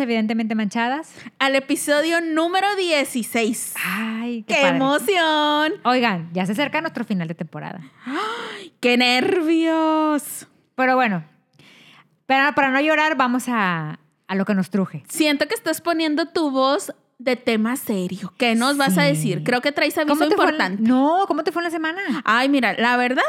Evidentemente Manchadas. Al episodio número 16. Ay, ¡Qué, padre. emoción! Oigan, ya se acerca nuestro final de temporada. ¡Qué nervios! Pero bueno, para, para no llorar, vamos a, a lo que nos truje. Siento que estás poniendo tu voz de tema serio. ¿Qué nos vas a decir? Creo que traes fue? la- importante. No, ¿cómo te fue en la semana? Ay, mira, la verdad,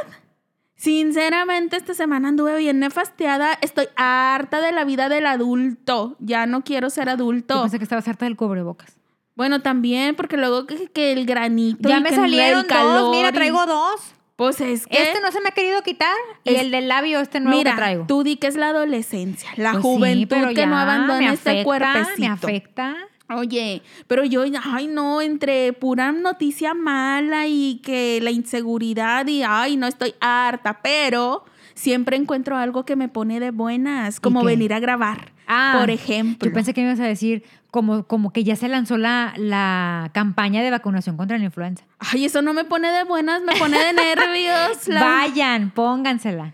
sinceramente esta semana anduve bien nefasteada. Estoy harta de la vida del adulto. Ya no quiero ser Yo adulto. pensé que estabas harta del cubrebocas. Bueno, también, porque luego que, que el granito. Ya y me que el salieron calor dos, mira, traigo dos. Pues es que. Este no se me ha querido quitar y el del labio este nuevo Mira, que traigo. tú di que es la adolescencia, la Pues sí, juventud pero que no abandona este cuerpecito. Me afecta. Oye, pero yo, ay no, entre pura noticia mala y que la inseguridad y ay no estoy harta, pero siempre encuentro algo que me pone de buenas, como venir a grabar, Ah, por ejemplo. Yo pensé que me ibas a decir como, como que ya se lanzó la, la campaña de vacunación contra la influenza. Ay, eso no me pone de buenas, me pone de nervios. la- Vayan, póngansela.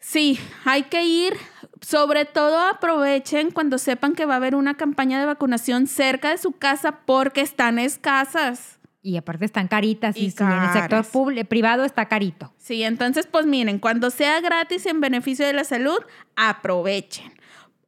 Sí, hay que ir. Sobre todo aprovechen cuando sepan que va a haber una campaña de vacunación cerca de su casa porque están escasas. Y aparte están caritas y, Y si en el sector pub- privado está carito. Sí, entonces pues miren, cuando sea gratis en beneficio de la salud, aprovechen.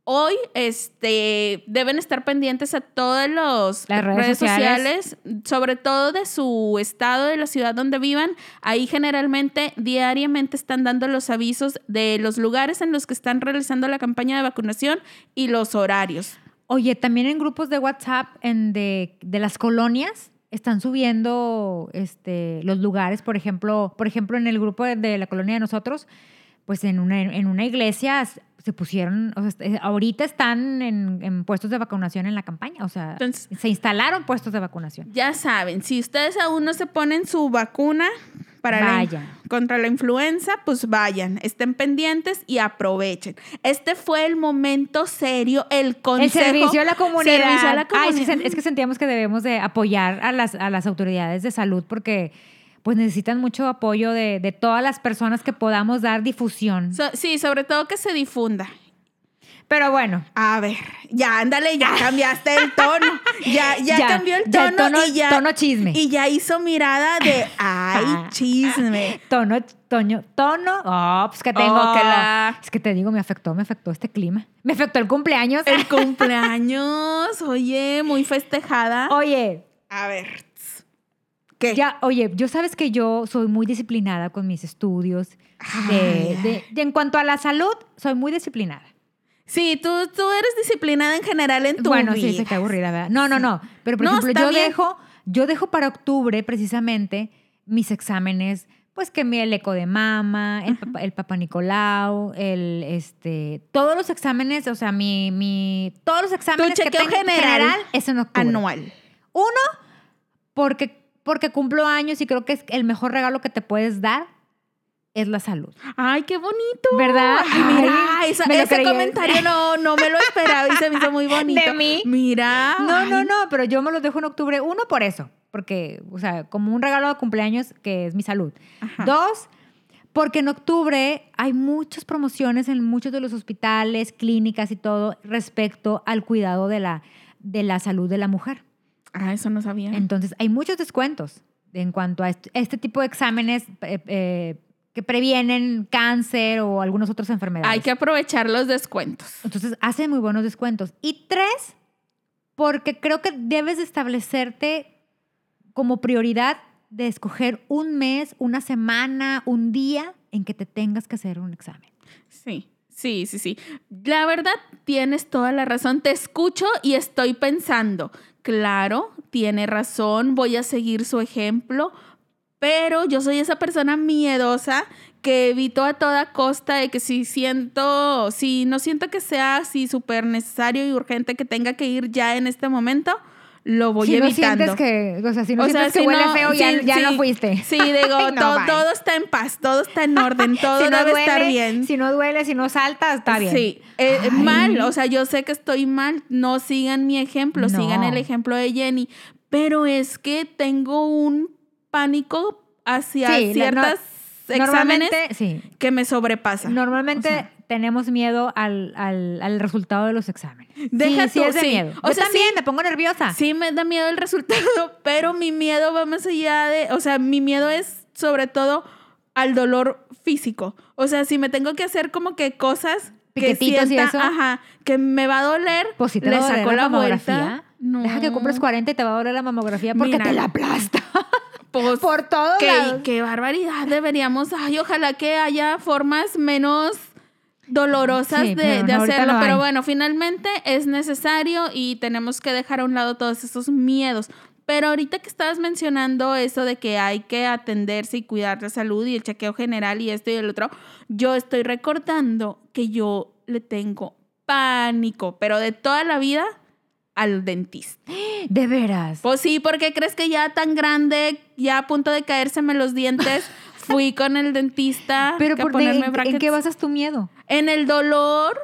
Hoy este, deben estar pendientes a todas las redes sociales, sobre todo de su estado, de la ciudad donde vivan. Ahí generalmente diariamente están dando los avisos de los lugares en los que están realizando la campaña de vacunación y los horarios. Oye, también en grupos de WhatsApp en de, de las colonias están subiendo este, los lugares, por ejemplo, por ejemplo, en el grupo de, de la colonia de nosotros, pues en una, en una iglesia se pusieron, o sea, ahorita están en, en puestos de vacunación en la campaña, o sea, Entonces- se instalaron puestos de vacunación. Ya saben, si ustedes aún no se ponen su vacuna para la- contra la influenza, pues vayan, estén pendientes y aprovechen. Este fue el momento serio, el consejo. El servicio a la comunidad. Servicio a la Ay, sí, comunidad. sen- es que sentíamos que debemos de apoyar a las, a las autoridades de salud porque pues necesitan mucho apoyo de, de todas las personas que podamos dar difusión. So- sí, sobre todo que se difunda. Pero bueno, A ver, ya, ándale, ya cambiaste el tono. Ya, ya, Ya, cambió el ya, tono, tono- y ya. tono chisme. Y ya hizo mirada de ay, chisme. tono, tono, tono. Oh, pues que tengo. Oh, que la- Es que te digo, me afectó, me afectó este clima. Me afectó el cumpleaños. El cumpleaños, oye, muy festejada. Oye, A ver. ¿Qué? ya, oye, yo sabes que yo soy muy disciplinada con mis estudios. De, Ay, de- de- en cuanto a la salud, soy muy disciplinada. Sí, tú, tú eres disciplinada en general en tu bueno, vida. sí, se qué aburrida, ¿verdad? No, no, no. Pero por No, ejemplo, yo bien. dejo, yo dejo para octubre precisamente mis exámenes, pues que mi el eco de mama, el, papá Nicolau, el este, todos los exámenes, o sea, mi, mi, todos los exámenes que chequeo tengo en general es en octubre. Anual. Uno, porque, porque cumplo años y creo que es el mejor regalo que te puedes dar es la salud. Ay, qué bonito. ¿Verdad? Ay, mira, Ay, esa- ese comentario no, no me lo esperaba y se me hizo muy bonito. ¿De mí? Mira. No, no, no, pero yo me los dejo en octubre. Uno, por eso, porque, o sea, como un regalo de cumpleaños que es mi salud. Ajá. Dos, porque en octubre hay muchas promociones en muchos de los hospitales, clínicas y todo respecto al cuidado de la, de la salud de la mujer. Ah, eso no sabía. Entonces, hay muchos descuentos en cuanto a est- este tipo de exámenes eh, eh, que previenen cáncer o algunas otras enfermedades. Hay que aprovechar los descuentos. Entonces, hace muy buenos descuentos. Y tres, porque creo que debes de establecerte como prioridad de escoger un mes, una semana, un día en que te tengas que hacer un examen. Sí, sí, sí, sí. La verdad, tienes toda la razón. Te escucho y estoy pensando, claro, tiene razón, voy a seguir su ejemplo, pero yo soy esa persona miedosa que evito a toda costa de que si siento, si no siento que sea así súper necesario y urgente que tenga que ir ya en este momento, lo voy si no evitando. sientes que, o sea, si no O sea, sientes que si huele no- feo, ya, sí, ya sí. no fuiste. Sí, digo, Ay, no, to- bye. todo está en paz, todo está en orden, todo si no debe duele, estar bien. Si no duele, si no salta, está bien. Sí, eh, Ay. mal, o sea, yo sé que estoy mal, no sigan mi ejemplo, sigan el ejemplo de Jenny, pero es que tengo un pánico hacia Sí, ciertas no- exámenes sí. que me sobrepasa. Normalmente O sea. Tenemos miedo al, al- al resultado de los exámenes. Deja sí, sí tú, es de sí. miedo. O Yo sea, también sí. me pongo nerviosa. Sí me da miedo el resultado, pero mi miedo va más allá de, o sea, mi miedo es sobre todo al dolor físico. O sea, si me tengo que hacer como que cosas que Piquetitos y sienta, eso. ajá, que me va a doler, Pues si te le saco la la mamografía. No. deja que cumples 40 y te va a doler la mamografía porque Mira. te la aplasta. Pues, Por qué, lados. qué barbaridad. Deberíamos, ay, ojalá que haya formas menos dolorosas Sí, de, de hacerlo. pero bueno, finalmente es necesario y tenemos que dejar a un lado todos esos miedos. Pero ahorita que estabas mencionando eso de que hay que atenderse y cuidar la salud y el chequeo general y esto y el otro, yo estoy recordando que yo le tengo pánico, pero de toda la vida al dentista. De veras. Pues sí, porque crees que ya tan grande, ya a punto de caérseme los dientes, fui con el dentista Pero por de- ponerme ¿en, brackets. ¿en qué basas tu miedo? En el dolor,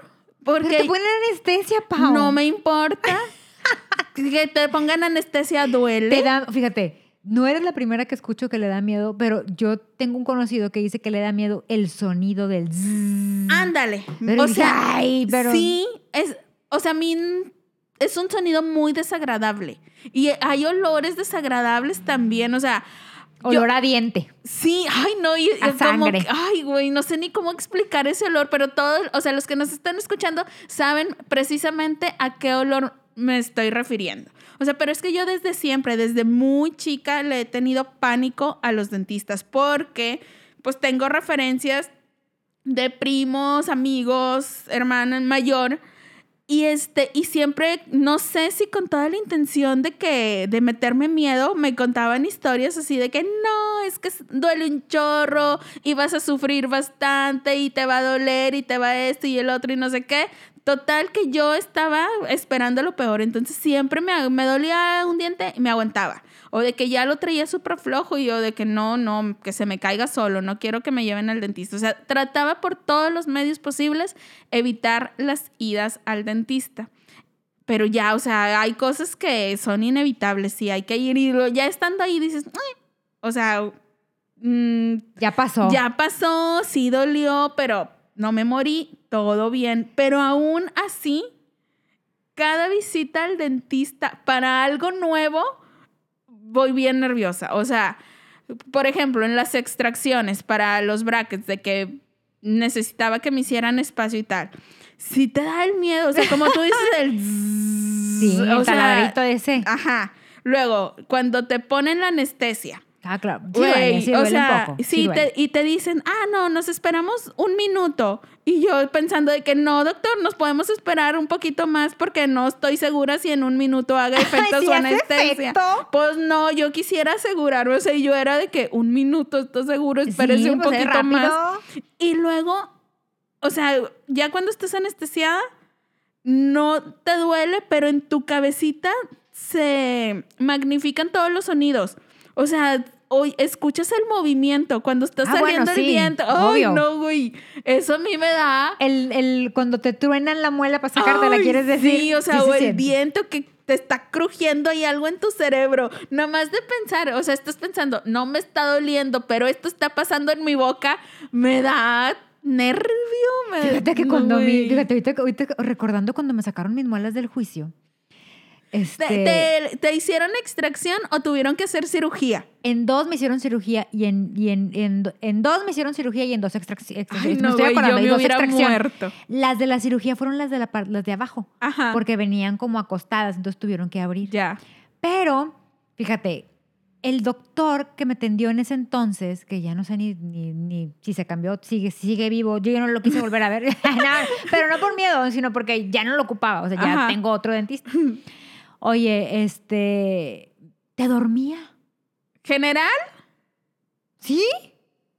Pero porque te ponen anestesia, Pau. no me importa. que te pongan anestesia duele. Te da, fíjate, no eres la primera que escucho que le da miedo, pero yo tengo un conocido que dice que le da miedo el sonido del. Ándale. Pero o sea, "Ay, pero-" sí, es, o sea, a mí es un sonido muy desagradable. Y hay olores desagradables también, o sea, yo- Olor a diente. Sí, ay, no, y, A como sangre. que- ay, güey, no sé ni cómo explicar ese olor, pero todos, o sea, los que nos están escuchando saben precisamente a qué olor me estoy refiriendo. O sea, pero es que yo desde siempre, desde muy chica, le he tenido pánico a los dentistas porque, pues, tengo referencias de primos, amigos, hermana mayor. Y este, y siempre, no sé si con toda la intención de que, de meterme miedo, me contaban historias así de que no, es que duele un chorro y vas a sufrir bastante y te va a doler y te va esto y el otro y no sé qué. Total que yo estaba esperando lo peor, entonces siempre me, me dolía un diente y me aguantaba. O de que ya lo traía súper flojo y yo de que no, no, que se me caiga solo, no quiero que me lleven al dentista. O sea, trataba por todos los medios posibles evitar las idas al dentista. Pero ya, o sea, hay cosas que son inevitables, sí, hay que ir y lo- ya estando ahí dices, "Ay", o sea, mm, Ya pasó. ya pasó, sí dolió, pero no me morí, todo bien. Pero aún así, cada visita al dentista para algo nuevo, voy bien nerviosa. O sea, por ejemplo, en las extracciones para los brackets, de que necesitaba que me hicieran espacio y tal. Si te da el miedo, o sea, como tú dices, el... Sí, o el sea, taladrito ese. Ajá. Luego, cuando te ponen la anestesia, Ah, claro. Sí Güey, duele, sí o sea, un poco. sí, duele. te- y te dicen, ah, no, nos esperamos un minuto. Y yo pensando de que no, doctor, nos podemos esperar un poquito más porque no estoy segura si en un minuto haga efecto su anestesia. efecto. Pues no, yo quisiera asegurarme, o sea, yo era de que un minuto, estoy seguro, espérese Sí, un pues, es poquito más. Y luego, o sea, ya cuando estás anestesiada, no te duele, pero en tu cabecita se magnifican todos los sonidos. O sea, hoy escuchas el movimiento cuando está Ah, bueno, saliendo el viento. Ay, obvio. no, güey. Eso a mí me da. El, el, cuando te truenan la muela para sacarte, ¿la quieres decir? Sí, o sea, Sí o el viento que te está crujiendo y algo en tu cerebro. Nada más de pensar, o sea, estás pensando, no me está doliendo, pero esto está pasando en mi boca, me da nervio. Me, Fíjate que cuando Güey. mi, fíjate, ahorita, ahorita recordando cuando me sacaron mis muelas del juicio, este, ¿Te, te, te hicieron extracción o tuvieron que hacer cirugía? en dos me hicieron cirugía y en, y en, en, do- en dos me hicieron cirugía y en dos extracciones. Ay, no, güey, yo me hubiera muerto. Las de la cirugía fueron las de la las de abajo, Ajá. porque venían como acostadas, entonces tuvieron que abrir. Ya. Pero, fíjate, el doctor que me atendió en ese entonces, que ya no sé ni, ni, ni si se cambió, sigue, sigue vivo, yo ya no lo quise volver a ver, pero no por miedo, sino porque ya no lo ocupaba, o sea, ya Ajá. tengo otro dentista. Oye, este, ¿te dormía? ¿General? ¿Sí?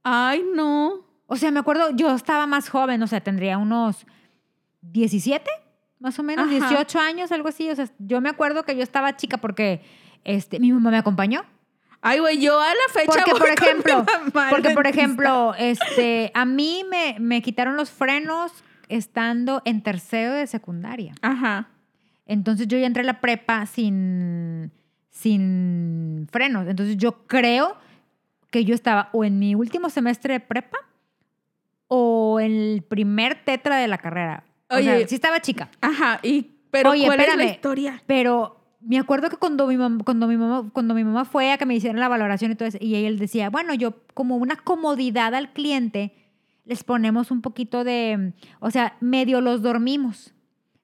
Ay, no. O sea, me acuerdo, yo estaba más joven, o sea, tendría unos 17, más o menos, Ajá. 18 años, algo así. O sea, yo me acuerdo que yo estaba chica porque este, mi mamá me acompañó. Ay, güey, yo a la fecha Porque, voy por con ejemplo, mi mamá al porque, por ejemplo, este, a mí me, me quitaron los frenos estando en tercero de secundaria. Ajá. Entonces yo ya entré a la prepa sin, sin frenos. Entonces yo creo que yo estaba o en mi último semestre de prepa o en el primer tetra de la carrera. O Oye. sea, sí estaba chica. Ajá, y pero Oye, ¿cuál es la espérame. historia? Pero me acuerdo que cuando mi mamá, cuando mi mamá, cuando mi mamá fue a que me hicieran la valoración y todo eso, y él decía, bueno, yo como una comodidad al cliente, les ponemos un poquito de, o sea, medio los dormimos.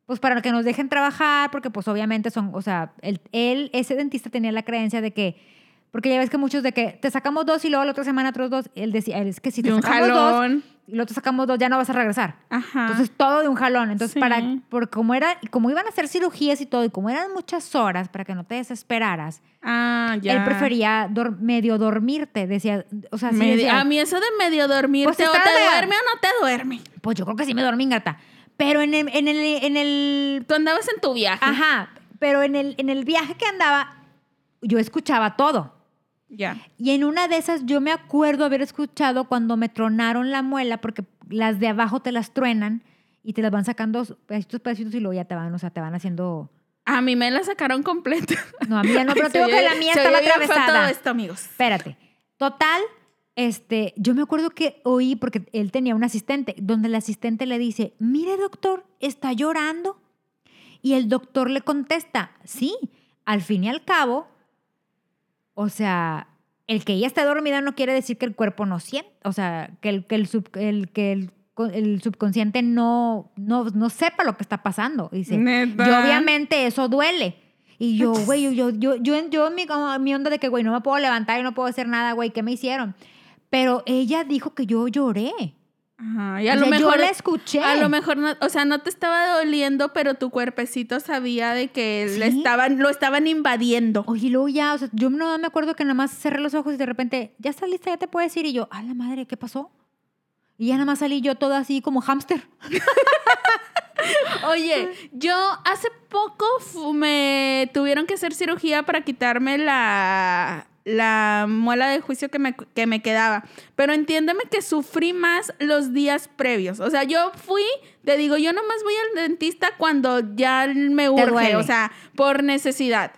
Pues para que nos dejen trabajar, porque pues obviamente son, o sea, él, él, ese dentista tenía la creencia de que, porque ya ves que muchos de que te sacamos dos y luego la otra semana otros dos, él decía, él es que si te De un sacamos dos jalón. y luego te sacamos dos ya no vas a regresar. Ajá. Entonces todo de un jalón. Entonces, Sí. para, por como era, como iban a hacer cirugías y todo, y como eran muchas horas para que no te desesperaras, ah, ya. él prefería dor- medio dormirte. Decía, o sea, sí decía, a mí eso de medio dormirte, Pues o te duerme o no te duerme. pues yo creo que sí me dormí, gata. Pero en el, en el, en el, Tú andabas en tu viaje. ajá, pero en el, en el viaje que andaba, yo escuchaba todo. Ya. Y en una de esas yo me acuerdo haber escuchado cuando me tronaron la muela, porque las de abajo te las truenan y te las van sacando pedacitos, pedacitos y luego ya te van, o sea, te van haciendo... A mí me la sacaron completa. No, a mí ya no, pero tengo que la mía estaba feo todo atravesada. esto, amigos. Espérate. Total, este, yo me acuerdo que oí, porque él tenía un asistente, donde el asistente le dice, mire doctor, está llorando. Y el doctor le contesta, sí, al fin y al cabo, o sea, el que ella esté dormida no quiere decir que el cuerpo no siente, o sea, que el, que el, sub- el- que el, co- el subconsciente no, no, no sepa lo que está pasando. Dice, Neta. y obviamente eso duele. Y yo, güey, yo, yo, yo, yo, en mi, mi onda de que, güey, no me puedo levantar y no puedo hacer nada, güey, ¿qué me hicieron? Pero ella dijo que yo lloré. Ajá. Y a O lo sea, mejor. yo la escuché. A lo mejor, no, o sea, no te estaba doliendo, pero tu cuerpecito sabía de que le Sí. estaban, lo estaban invadiendo. Oye, y luego ya, o sea, yo no me acuerdo que nada más cerré los ojos y de repente, ya está lista, ya te puedes ir. Y yo, a la madre, ¿qué pasó? Y ya nada más salí yo toda así como hámster. Oye, yo hace poco me tuvieron que hacer cirugía para quitarme la, la muela de juicio que me, que me quedaba. Pero entiéndeme que sufrí más los días previos. O sea, yo fui, te digo, yo nomás voy al dentista cuando ya me urge, o sea, por necesidad.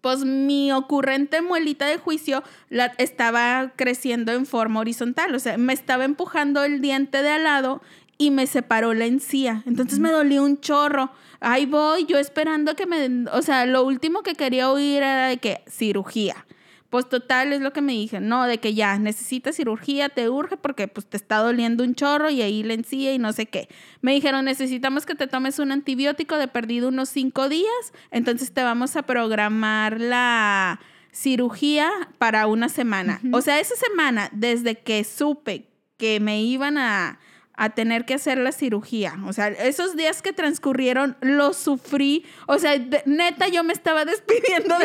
Pues mi ocurrente muelita de juicio la, estaba creciendo en forma horizontal, o sea, me estaba empujando el diente de al lado y me separó la encía. Entonces me dolió un chorro. Ahí voy, yo esperando que me... O sea, lo último que quería oír era de que cirugía. Pues total es lo que me dije, no, de que ya necesitas cirugía, te urge porque pues te está doliendo un chorro y ahí la encía y no sé qué. Me dijeron, necesitamos que te tomes un antibiótico de perdido unos cinco días, entonces te vamos a programar la cirugía para una semana. O sea, esa semana, desde que supe que me iban a, a tener que hacer la cirugía, o sea, esos días que transcurrieron los sufrí, o sea, de- neta yo me estaba despidiendo de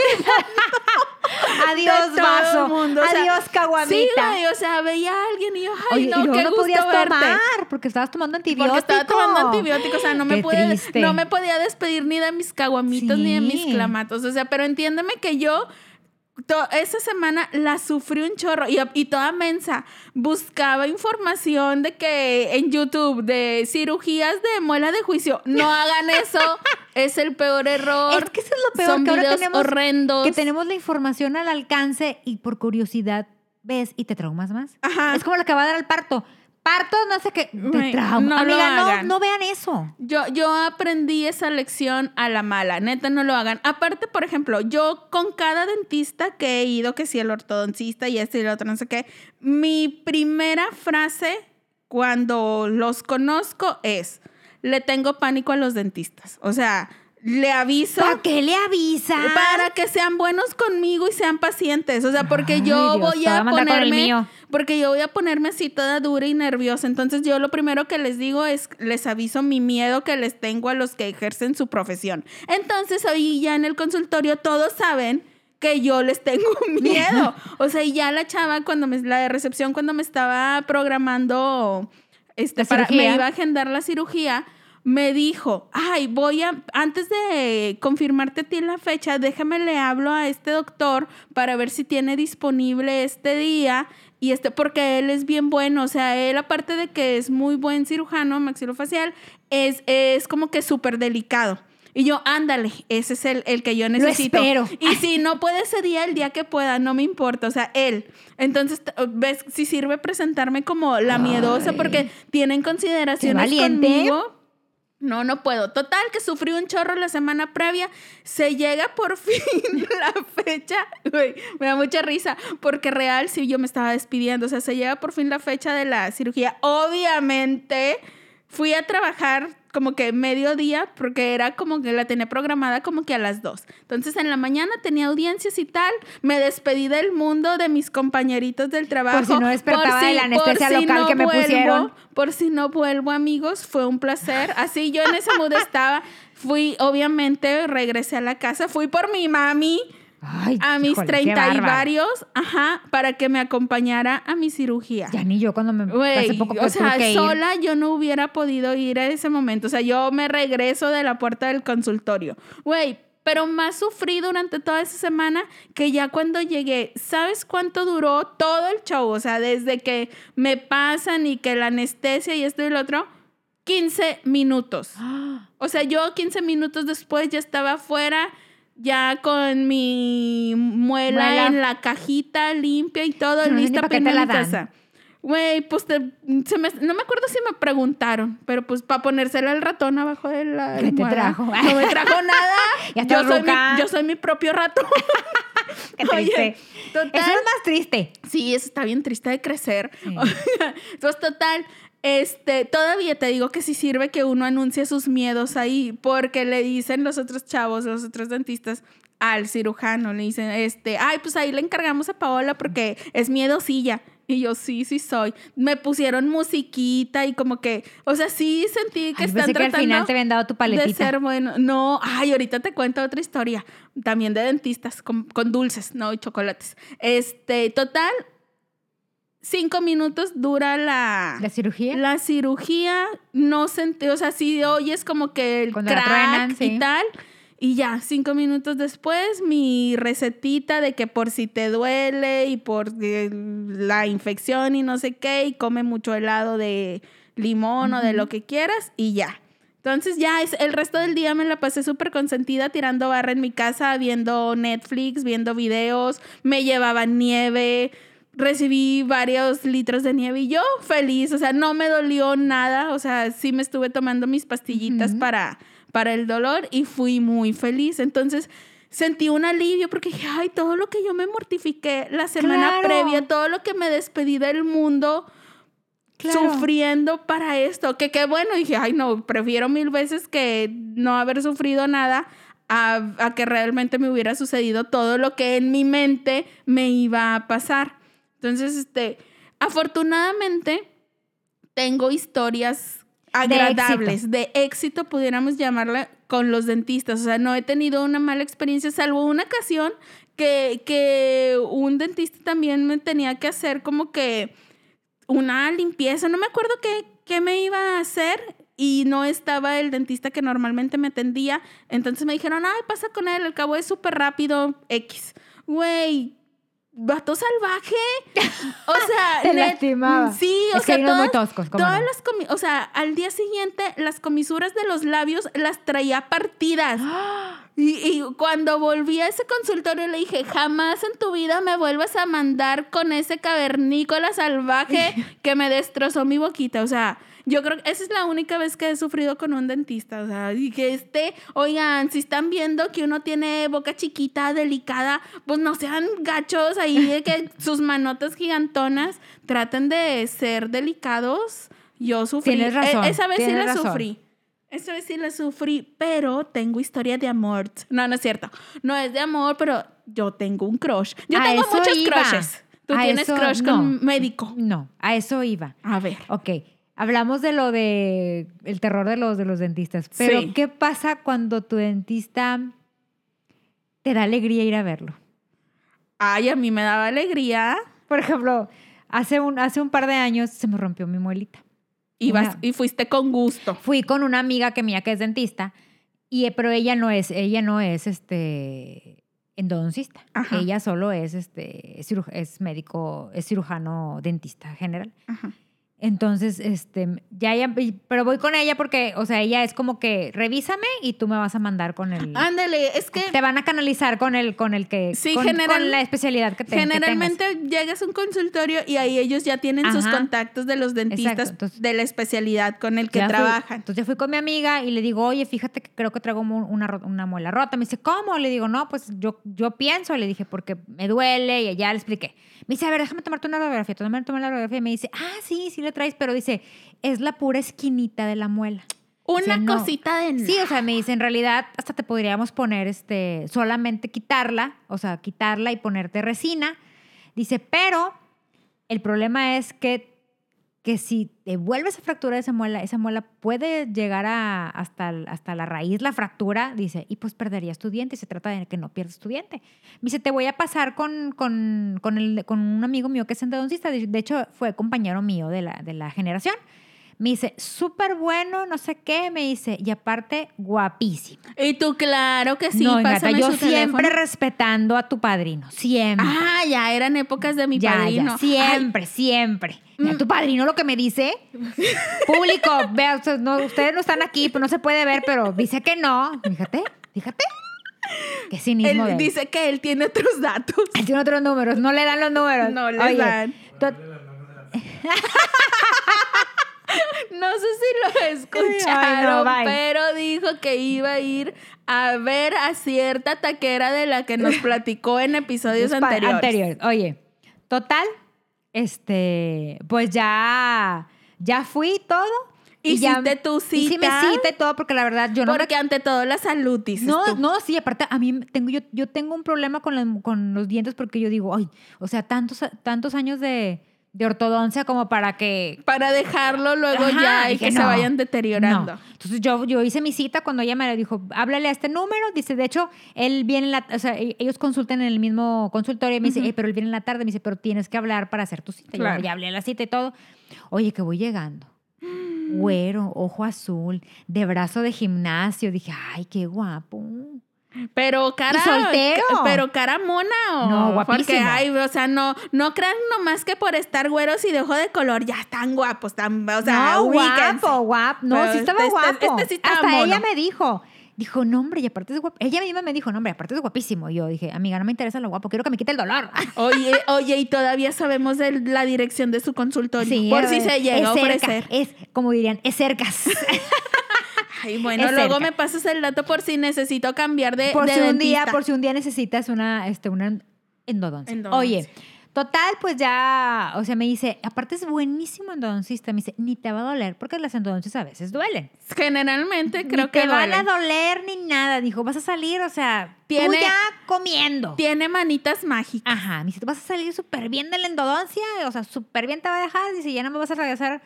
Adiós, de todo vaso. el mundo, o sea, Adiós, caguamita. Sí, güey, o sea, veía a alguien y yo, ay, Oye, no, y luego qué no gusto podías verte. tomar porque estabas tomando antibiótico. Porque estaba tomando antibióticos, o sea, no me, pude, no me podía despedir ni de mis caguamitos ni de mis clamatos. O sea, pero entiéndeme que yo esa semana la sufrí un chorro y, y toda mensa buscaba información de que en YouTube de cirugías de muela de juicio. No hagan eso, es el peor error. Es que eso es lo peor, Son que ahora videos tenemos, horrendos. que tenemos la información al alcance y por curiosidad ves y te traumas más. Ajá. Es como lo que va a dar el parto. Parto, no sé qué, te trauma. no Amiga, no, no vean eso. Yo, yo aprendí esa lección a la mala, neta no lo hagan. Aparte, por ejemplo, yo con cada dentista que he ido, que si el ortodoncista y este y el otro, no sé qué, mi primera frase cuando los conozco es, le tengo pánico a los dentistas. O sea, le aviso ¿Para qué le avisa? para que sean buenos conmigo y sean pacientes. O sea, porque Ay, yo Dios, voy a ponerme. Porque yo voy a ponerme así toda dura y nerviosa. Entonces, yo lo primero que les digo es, les aviso mi miedo que les tengo a los que ejercen su profesión. Entonces, ahí ya en el consultorio todos saben que yo les tengo miedo. O sea, y ya la chava cuando me, la de recepción cuando me estaba programando, este, para, me iba a agendar la cirugía, me dijo, ay, voy a, antes de confirmarte a ti la fecha, déjame le hablo a este doctor para ver si tiene disponible este día. Y este, porque él es bien bueno, o sea, él aparte de que es muy buen cirujano maxilofacial, es, es como que súper delicado. Y yo, ándale, ese es el, el que yo necesito. espero. Y si no puede ese día, el día que pueda, no me importa. O sea, él. Entonces, ves, si sirve presentarme como la miedosa Ay. porque tienen consideraciones conmigo. No, no puedo. Total, que sufrí un chorro la semana previa. Se llega por fin la fecha. Güey, me da mucha risa. Porque real, sí, yo me estaba despidiendo. O sea, se llega por fin la fecha de la cirugía. Obviamente, fui a trabajar como que mediodía, porque era como que la tenía programada como que a las dos. Entonces, en la mañana tenía audiencias y tal. Me despedí del mundo de mis compañeritos del trabajo. si no despertaba de la por anestesia si local que me vuelvo, pusieron. por si no vuelvo, amigos, fue un placer. Así yo en ese mood estaba. Fui, obviamente, regresé a la casa. Fui por mi mami Ay, a mis 30 y varios, ajá, para que me acompañara a mi cirugía. Ya ni yo cuando me hace poco o sea, ir. sola yo no hubiera podido ir a ese momento. O sea, yo me regreso de la puerta del consultorio. Güey, pero más sufrí durante toda esa semana que ya cuando llegué, ¿sabes cuánto duró todo el show? O sea, desde que me pasan y que la anestesia y esto y lo otro, 15 minutos. O sea, yo 15 minutos después ya estaba afuera, ya con mi muela, Muela. en la cajita limpia y todo, No, lista pa' para irme a la mi dan. casa. Güey, pues te- se me- no me acuerdo si me preguntaron, pero pues para ponérsela al ratón abajo de la ¿Qué te trajo? No me trajo nada. Ya yo, soy mi, yo soy mi propio ratón. Qué triste. total. Eso es más triste. Sí, eso está bien triste de crecer. Sí. Entonces, total, este, todavía te digo que sí sirve que uno anuncie sus miedos ahí, porque le dicen los otros chavos, los otros dentistas, al cirujano, le dicen, este, ay, pues ahí le encargamos a Paola porque es miedosilla. Y yo, sí, sí soy. Me pusieron musiquita y como que, o sea, sí sentí que Ay, están pensé que al tratando final te habían dado tu de paletita. ser bueno. No, ay, ahorita te cuento otra historia. También de dentistas con, con dulces, no, y chocolates. Este, total, cinco minutos dura la, ¿La cirugía? la cirugía. No sentí, o sea, sí oyes como que el Cuando crack truenan, y tal. Y ya, cinco minutos después, mi recetita de que por si te duele y por la infección y no sé qué, y come mucho helado de limón o de lo que quieras, y ya. Entonces ya es, el resto del día me la pasé súper consentida tirando barra en mi casa, viendo Netflix, viendo videos, me llevaban nieve, recibí varios litros de nieve y yo feliz, o sea, no me dolió nada, o sea, sí me estuve tomando mis pastillitas para, para el dolor y fui muy feliz. Entonces sentí un alivio porque dije, ay, todo lo que yo me mortifiqué la semana Claro. previa, todo lo que me despedí del mundo Claro. sufriendo para esto. Que qué bueno, dije, ay no, prefiero mil veces que no haber sufrido nada a, a que realmente me hubiera sucedido todo lo que en mi mente me iba a pasar. Entonces, este, afortunadamente tengo historias agradables, de éxito, pudiéramos llamarla, con los dentistas. O sea, no he tenido una mala experiencia, salvo una ocasión que, que un dentista también me tenía que hacer como que una limpieza, no me acuerdo qué, qué me iba a hacer y no estaba el dentista que normalmente me atendía. Entonces me dijeron, ay, pasa con él, al cabo es súper rápido, X. Güey, vato salvaje. O sea, net- lastimaba. Sí, o es que sea, hay unos muy todas, toscos, ¿cómo todas no? las comi- o sea, al día siguiente las comisuras de los labios las traía partidas. Y, y cuando volví a ese consultorio le dije, jamás en tu vida me vuelvas a mandar con ese cavernícola salvaje que me destrozó mi boquita. O sea, yo creo que esa es la única vez que he sufrido con un dentista. O sea, y que este, oigan, si están viendo que uno tiene boca chiquita, delicada, pues no sean gachos ahí, de que sus manotas gigantonas traten de ser delicados. Yo sufrí. Tienes razón, E- esa vez sí la razón. sufrí. Esa vez sí la sufrí, pero tengo historia de amor. No, no es cierto. No es de amor, pero yo tengo un crush. Yo A tengo muchos iba. crushes. Tú A tienes eso- crush no. con médico. No, a eso iba. A ver. Ok, hablamos de lo de el terror de los de los dentistas, pero Sí. ¿qué pasa cuando tu dentista te da alegría ir a verlo? Ay, a mí me daba alegría. Por ejemplo, hace un hace un par de años se me rompió mi muelita. Y, vas, y fuiste con gusto. Fui con una amiga que mía que es dentista y pero ella no es ella no es este endodoncista. Ajá. Ella solo es este es médico, es cirujano dentista general. Ajá. Entonces, este, ya, ya, pero voy con ella porque, o sea, ella es como que revísame y tú me vas a mandar con el. Ándale, es que. Te van a canalizar con el, con el que. Sí, con, general- con la especialidad que te que Generalmente llegas a un consultorio y ahí ellos ya tienen sus contactos de los dentistas entonces- de la especialidad con el que fui- trabajan. entonces yo fui con mi amiga y le digo, oye, fíjate que creo que traigo una, una muela rota. Me dice, ¿cómo? Le digo, no, pues yo, yo pienso. Le dije, porque me duele y ya le expliqué. Me dice, a ver, déjame tomarte una radiografía. Me tomé la radiografía y me dice, ah, sí, sí le traes, pero dice, es la pura esquinita de la muela. Una no. cosita de Sí, o sea, me dice, en realidad hasta te podríamos poner, este, solamente quitarla, o sea, quitarla y ponerte resina. Dice, pero el problema es que, que si te vuelves a fracturar esa muela, esa muela puede llegar a, hasta, hasta la raíz, la fractura, dice, y pues perderías tu diente y se trata de que no pierdas tu diente. Me dice, te voy a pasar con, con, con, el, con un amigo mío que es endodoncista, de de hecho fue compañero mío de la, de la generación. Me dice, súper bueno, no sé qué, me dice, y aparte, guapísimo. Y tú, claro que sí, no, Ingata, pásame yo su siempre teléfono. respetando a tu padrino, siempre. Ah, ya eran épocas de mi ya, padrino. ya, siempre, siempre. Mira, Mm. tu padrino lo que me dice, público, vea, ustedes no, ustedes no están aquí, pues no se puede ver, pero dice que no. Fíjate, fíjate. Qué cinismo de él él. dice que él tiene otros datos. Él tiene otros números, no le dan los números. No le Oye, dan. No sé si lo escucharon, Ay, no, bye. pero dijo que iba a ir a ver a cierta taquera de la que nos platicó en episodios anteriores. anteriores. Oye, total, este, pues ya, ya fui todo. y ya- Hiciste tu Hice mi cita. cita y todo, porque la verdad yo no me Porque ante todo la salud, dices No, tú. no, sí, aparte a mí tengo yo, yo tengo un problema con, la- con los dientes porque yo digo, ay, o sea, tantos, tantos años de, de ortodoncia como para que Para dejarlo luego Ajá, ya y que se vayan deteriorando. no. Entonces yo, yo hice mi cita cuando ella me dijo, háblale a este número. Dice, de hecho, él viene en la, o sea, e- ellos consultan en el mismo consultorio y me dice. "Eh, pero él viene en la tarde. Me dice, pero tienes que hablar para hacer tu cita. Y yo, Claro. ya hablé a la cita y todo. Oye, que voy llegando. Güero, ojo azul, de brazo de gimnasio. Dije, ay, qué guapo. Pero cara. ¿Y soltero? Pero cara mona o. No, Porque, guapísimo. ay, o sea, no, no crean nomás que por estar güeros y de ojo de color ya están guapos. Tan, o sea, no, guapo, guapo. No, Pero sí estaba este- este- guapo. este sí estaba Hasta mono. ella me dijo. Dijo, no, hombre, y aparte es guapo. Ella misma me dijo, no, hombre, aparte es guapísimo. Y yo dije, amiga, no me interesa lo guapo, quiero que me quite el dolor. Oye, oye, y todavía sabemos de la dirección de su consultorio. Sí, por eh, si se llega a es cerca, ofrecer. Es, como dirían, es cercas. Ay, bueno, luego cerca. me pasas el dato por si necesito cambiar de, por de si un día, por si un día necesitas una, este, una endodoncia. Endodoncia. Oye, total, pues ya, o sea, me dice, aparte es buenísimo endodoncista. Me dice, ni te va a doler, porque las endodoncias a veces duelen. Generalmente creo ni que te van duelen. a doler ni nada. Dijo, vas a salir, o sea, tú Tiene- ya comiendo. Tiene manitas mágicas. Ajá, me dice, tú vas a salir súper bien de la endodoncia, o sea, súper bien te va a dejar. Dice, ya no me vas a regresar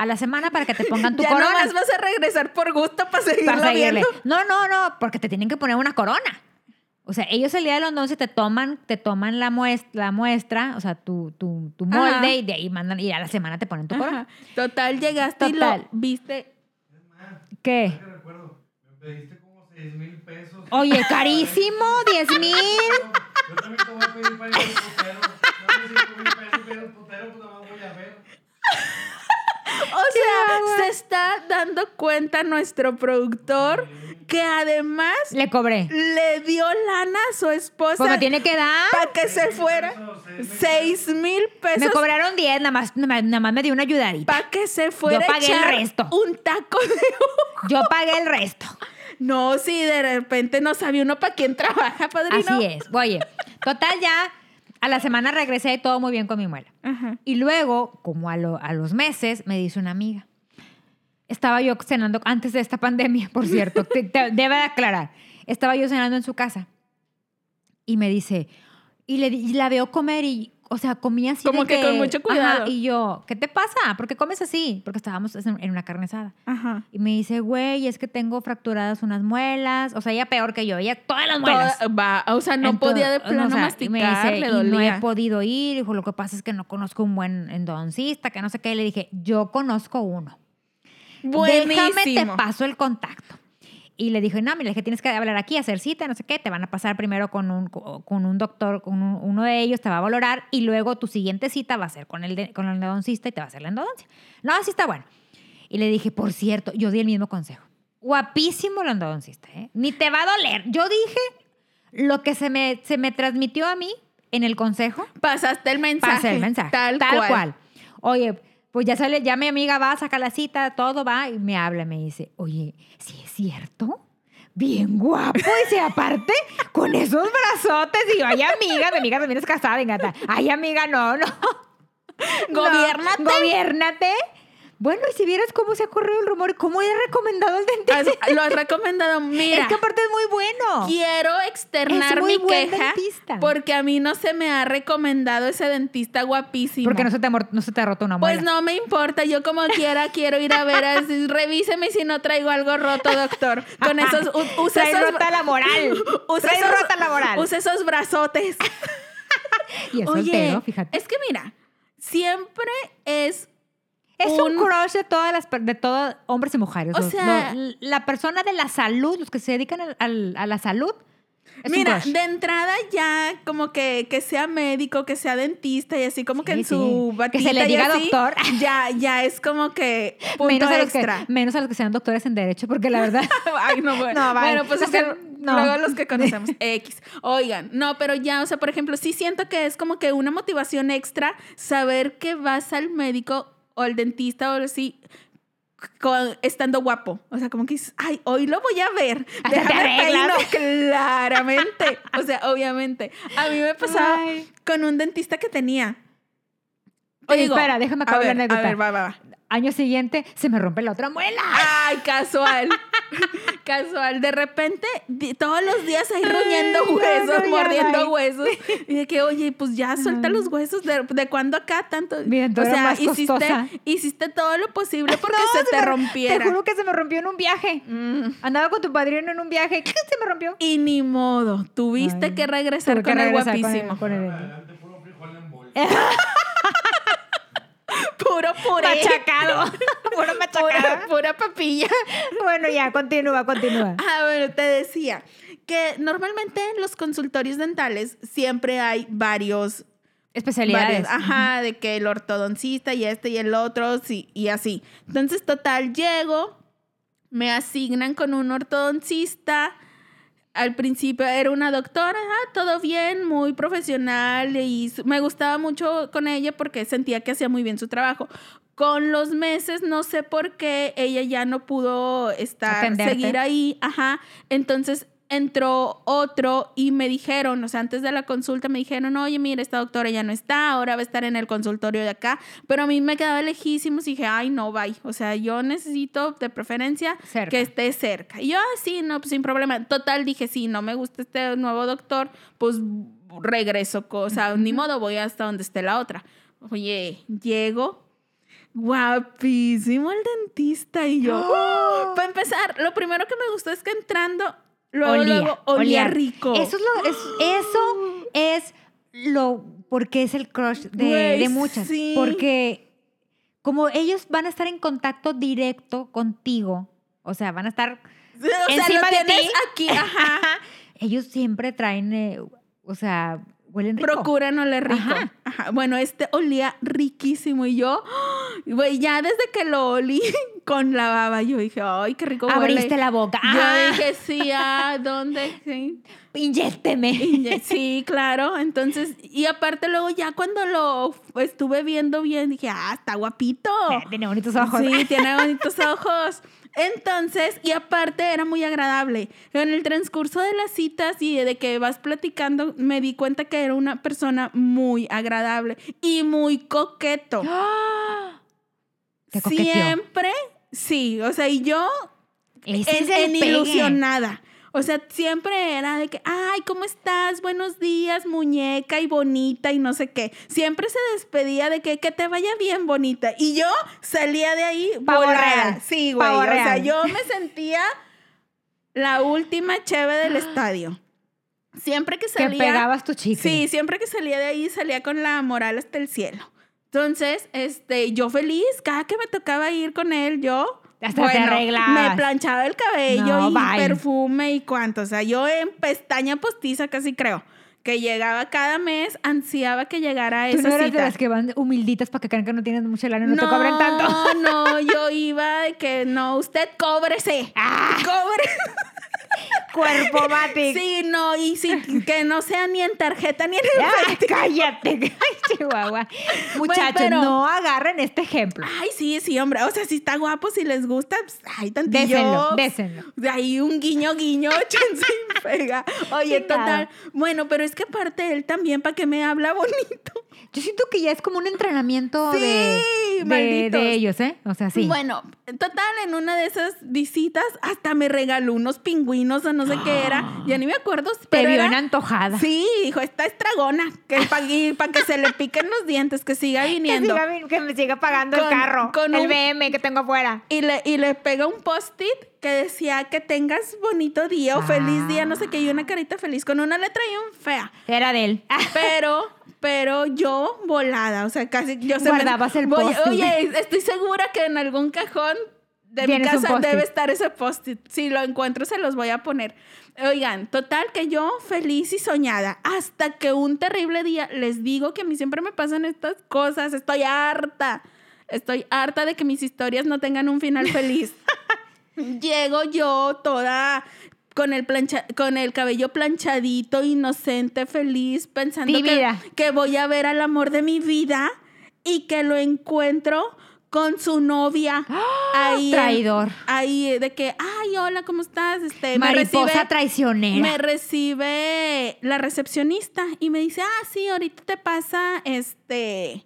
a la semana para que te pongan tu ya corona. nomás vas a regresar por gusto para seguirlo para seguirle. viendo. No, no, no, porque te tienen que poner una corona. O sea, ellos el día de la endodoncia te toman, te toman la muestra, la muestra o sea, tu, tu, tu molde Ajá. y de ahí mandan, y a la semana te ponen tu corona. Ajá. Total, llegaste y Total. lo viste. Es más, ¿Qué? me pediste como 6 mil pesos. Oye, carísimo, 10 mil. Yo también te voy a pedir para ir al putero. Dame 5 mil pesos para ir al putero, pues nada más voy a ver. O sea, se está dando cuenta nuestro productor que además Le cobré. le dio lana a su esposa Pues tiene que dar. para que se fuera. pesos, seis mil mil Me pesos cobraron 10, nada más, nada más, me dio una ayudadita. para que se fuera pagué a el resto. un taco de ojo. Yo pagué el resto. No, si de repente no sabe uno para quién trabaja, padrino. Así es. Oye, total ya, a la semana regresé todo muy bien con mi muela. Ajá. Y luego, como a, lo- a los meses, me dice una amiga. Estaba yo cenando, antes de esta pandemia, por cierto, te- te- debe de aclarar. Estaba yo cenando en su casa y me dice, y, le, y la veo comer y, o sea, comía así. de Como que con mucho cuidado. y yo, ¿qué te pasa? ¿Por qué comes así? Porque estábamos en una carne asada. Ajá. Y me dice, güey, es que tengo fracturadas unas muelas. O sea, ella peor que yo, ella todas las muelas. Toda- va, o sea, no Entonces, podía de no, plano o sea, masticar, me dice, le "Y dolía. no he podido ir. Dijo, lo que pasa es que no conozco un buen endodoncista, que no sé qué. Y le dije, yo conozco uno. Déjame te Buenísimo. paso el contacto. y le dijo, no, mira, es que tienes que hablar aquí, hacer cita, no sé qué, te van a pasar primero con un, con un doctor, con un- uno de ellos, te va a valorar y luego tu siguiente cita va a ser con el, de- con el endodoncista y te va a hacer la endodoncia. No, así está bueno. Y le dije, por cierto, yo di el mismo consejo. Guapísimo el endodoncista, ¿eh? Ni te va a doler. Yo dije lo que se me, se me transmitió a mí en el consejo. Pasaste el mensaje. Pasa el mensaje. Tal, cual. cual. Oye, pues ya sale, ya mi amiga va a sacar la cita, todo va y me habla, me dice, oye, ¿sí es cierto? Bien guapo. Dice, aparte, con esos brazotes. Y yo, ay, amiga, mi amiga también es casada, venga. Ay, amiga, no, no. Gobiérnate. No, gobiérnate. Bueno, y si vieras cómo se ha corrido el rumor, cómo he recomendado el dentista. Has- Lo has recomendado. Mira. es que aparte es muy bueno. Quiero externar Es muy mi buen queja dentista. porque a mí no se me ha recomendado ese dentista guapísimo. Porque no se te, ha mor- no se te ha roto una muela. Pues no me importa, yo como quiera quiero ir a ver, así, revíseme si no traigo algo roto, doctor. Con esos, u- usa Trae esos, rota la moral. usa Trae esos- rota la moral. usa esos brazotes. Y es Oye, soltero, fíjate. es que mira, siempre es Es un, un- crush de todas las de todos hombres y mujeres. O Los- sea- la persona de la salud, los que se dedican al- al- a la salud, es Mira, un crush. de entrada ya como que, que sea médico, que sea dentista y así como que Sí, en su batita Que se le diga así, doctor. Ya, ya es como que punto menos, a los que, extra. menos a los que sean doctores en derecho, porque la verdad. Ay, no, bueno. No, vale. bueno, pues No, no. luego los que conocemos, X. Oigan, no, pero ya, o sea, por ejemplo, sí siento que es como que una motivación extra saber que vas al médico o al dentista o así con- estando guapo. O sea, como que dices, ay, hoy lo voy a ver. Déjame peino. Claramente. O sea, obviamente. A mí me pasaba Ay. con un dentista que tenía. Te Oye, digo, espera, déjame acabar la anécdota. A ver, va, va, va. Año siguiente se me rompe la otra muela. Ay, casual. casual. De repente, todos los días ahí ruñendo no, huesos, no, mordiendo huesos. Y de que, oye, pues ya suelta los huesos. ¿De, de cuándo acá tanto? Bien, o sea, hiciste, hiciiste todo lo posible porque No, se te me- rompiera. Te juro que se me rompió en un viaje. Mm. Andaba con tu padrino en un viaje. ¿Qué se me rompió? Y ni modo. Tuviste Ay, que regresar Tuve que con el regresar con guapísimo. con el- Adelante, puro puré. Machacado. Puro machacado. Pura, pura papilla. Bueno, ya, continúa, continúa. Ah, bueno, te decía que normalmente en los consultorios dentales siempre hay varios Especialidades. ajá, de que el ortodoncista y este y el otro, sí, y así. Entonces, total, llego, me asignan con un ortodoncista. Al principio era una doctora, ah, todo bien, muy profesional y me gustaba mucho con ella porque sentía que hacía muy bien su trabajo. Con los meses, no sé por qué, ella ya no pudo estar, Atenderte. seguir ahí, ajá. Entonces entró otro y me dijeron, o sea, antes de la consulta me dijeron, oye, mira, esta doctora ya no está, ahora va a estar en el consultorio de acá, pero a mí me quedaba lejísimos y dije, ay, no, bye, o sea, yo necesito de preferencia Cerca. que esté cerca. Y yo, ah, sí, no, pues sin problema. Total, dije, sí, no me gusta este nuevo doctor, pues regreso, o sea, ni modo, voy hasta donde esté la otra. Oye, llego, guapísimo el dentista y yo, ¡Oh! para empezar, lo primero que me gustó es que entrando, luego, olía, luego, olía, rico. Eso es lo, es, eso es lo, porque es el crush de, muchas. sí. Porque como ellos van a estar en contacto directo contigo, o sea, van a estar, o sea, encima lo de ti. aquí, ajá. ellos siempre traen, eh, o sea, huelen rico. Procuran oler rico. Ajá. Ajá. Bueno, este olía riquísimo y yo, güey, ya desde que lo olí con la baba, yo dije, ay, qué rico huele. Abriste la boca. Yo ¡Ah! dije, sí, ¿a dónde? Sí. Inyécteme. Sí, claro. Entonces, y aparte luego ya cuando lo estuve viendo bien, dije, ah, está guapito. Tiene bonitos ojos. Sí, tiene bonitos ojos. Entonces, y aparte era muy agradable. En el transcurso de las citas y de que vas platicando, me di cuenta que era una persona muy agradable y muy coqueto. Siempre, sí. O sea, y yo en, ilusionada. O sea, siempre era de que, ay, ¿cómo estás? Buenos días, muñeca y bonita y no sé qué. Siempre se despedía de que, que te vaya bien, bonita. Y yo salía de ahí volada. Sí, güey. O sea, yo me sentía la última cheve del estadio. Siempre que Que salía... pegabas tu chicle. Sí, siempre que salía de ahí salía con la moral hasta el cielo. Entonces, este, yo feliz, cada que me tocaba ir con él, yo Hasta te arreglabas. me planchaba el cabello No, y bye. perfume y cuánto. O sea, yo en pestaña postiza casi creo. Que llegaba cada mes, ansiaba que llegara Tú esa no eras de cita. las que van humilditas para que crean que no tienes mucha lana y no, te cobran tanto. No, yo iba de que no, usted cóbrese. Ah. Cobre. Cuerpo Matic. Sí, no, y sí, que no sea ni en tarjeta ni en el Ah, cállate. Ay, Chihuahua. Muchachos, pero- no agarren este ejemplo. Ay, sí, sí, hombre. O sea, si está guapo, si les gusta, pues, ay, tantillo. Désenlo, désenlo. De ahí un guiño, guiño, échense y pega. Oye, total. Bueno, pero es que aparte él también, ¿para que me habla bonito? Yo siento que ya es como un entrenamiento Sí, de, de, ellos, ¿eh? O sea, sí. Bueno, total, en una de esas visitas hasta me regaló unos pingüinos o no sé qué era. Ya ni me acuerdo. te pero vio era- antojada. Sí, dijo, esta estragona, que para que se le piquen los dientes, que siga Que, viniendo. siga que me siga pagando el carro, con el un- BM que tengo afuera. Y le, y le pega un post-it que decía que tengas bonito día o feliz día, no sé qué, y una carita feliz con una letra bien fea. Era de él. Pero, pero yo volada, o sea, casi yo se me- Guardabas el Voy-. Oye, estoy segura que en algún cajón de mi casa debe estar ese post-it. Si lo encuentro, se los voy a poner. Oigan, total que yo feliz y soñada, hasta que un terrible día, les digo que a mí siempre me pasan estas cosas, estoy harta, estoy harta de que mis historias no tengan un final feliz. Llego yo toda con el, plancha, con el cabello planchadito, inocente, feliz, pensando que, que voy a ver al amor de mi vida y que lo encuentro con su novia. ahí en- Traidor. ahí de que, ay, hola, ¿cómo estás? Este, me Mariposa recibe- traicionera. me recibe la recepcionista y me dice, ah, sí, ahorita te pasa este...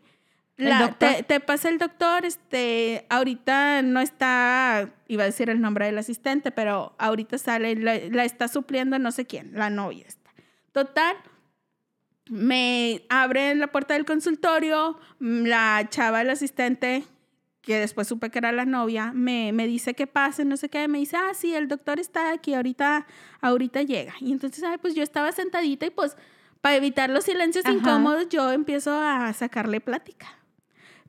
¿El la-? Te, te pasa el doctor, este, ahorita no está, iba a decir el nombre del asistente, pero ahorita sale, la, la está supliendo no sé quién, la novia está. Total, me abre la puerta del consultorio, mm, la chava, el asistente, que después supe que era la novia, me, me dice que pase, no sé qué, me dice, ah, sí, el doctor está aquí, ahorita, ahorita llega. Y entonces, ay, pues yo estaba sentadita y pues para evitar los silencios Ajá. incómodos, yo empiezo a sacarle plática.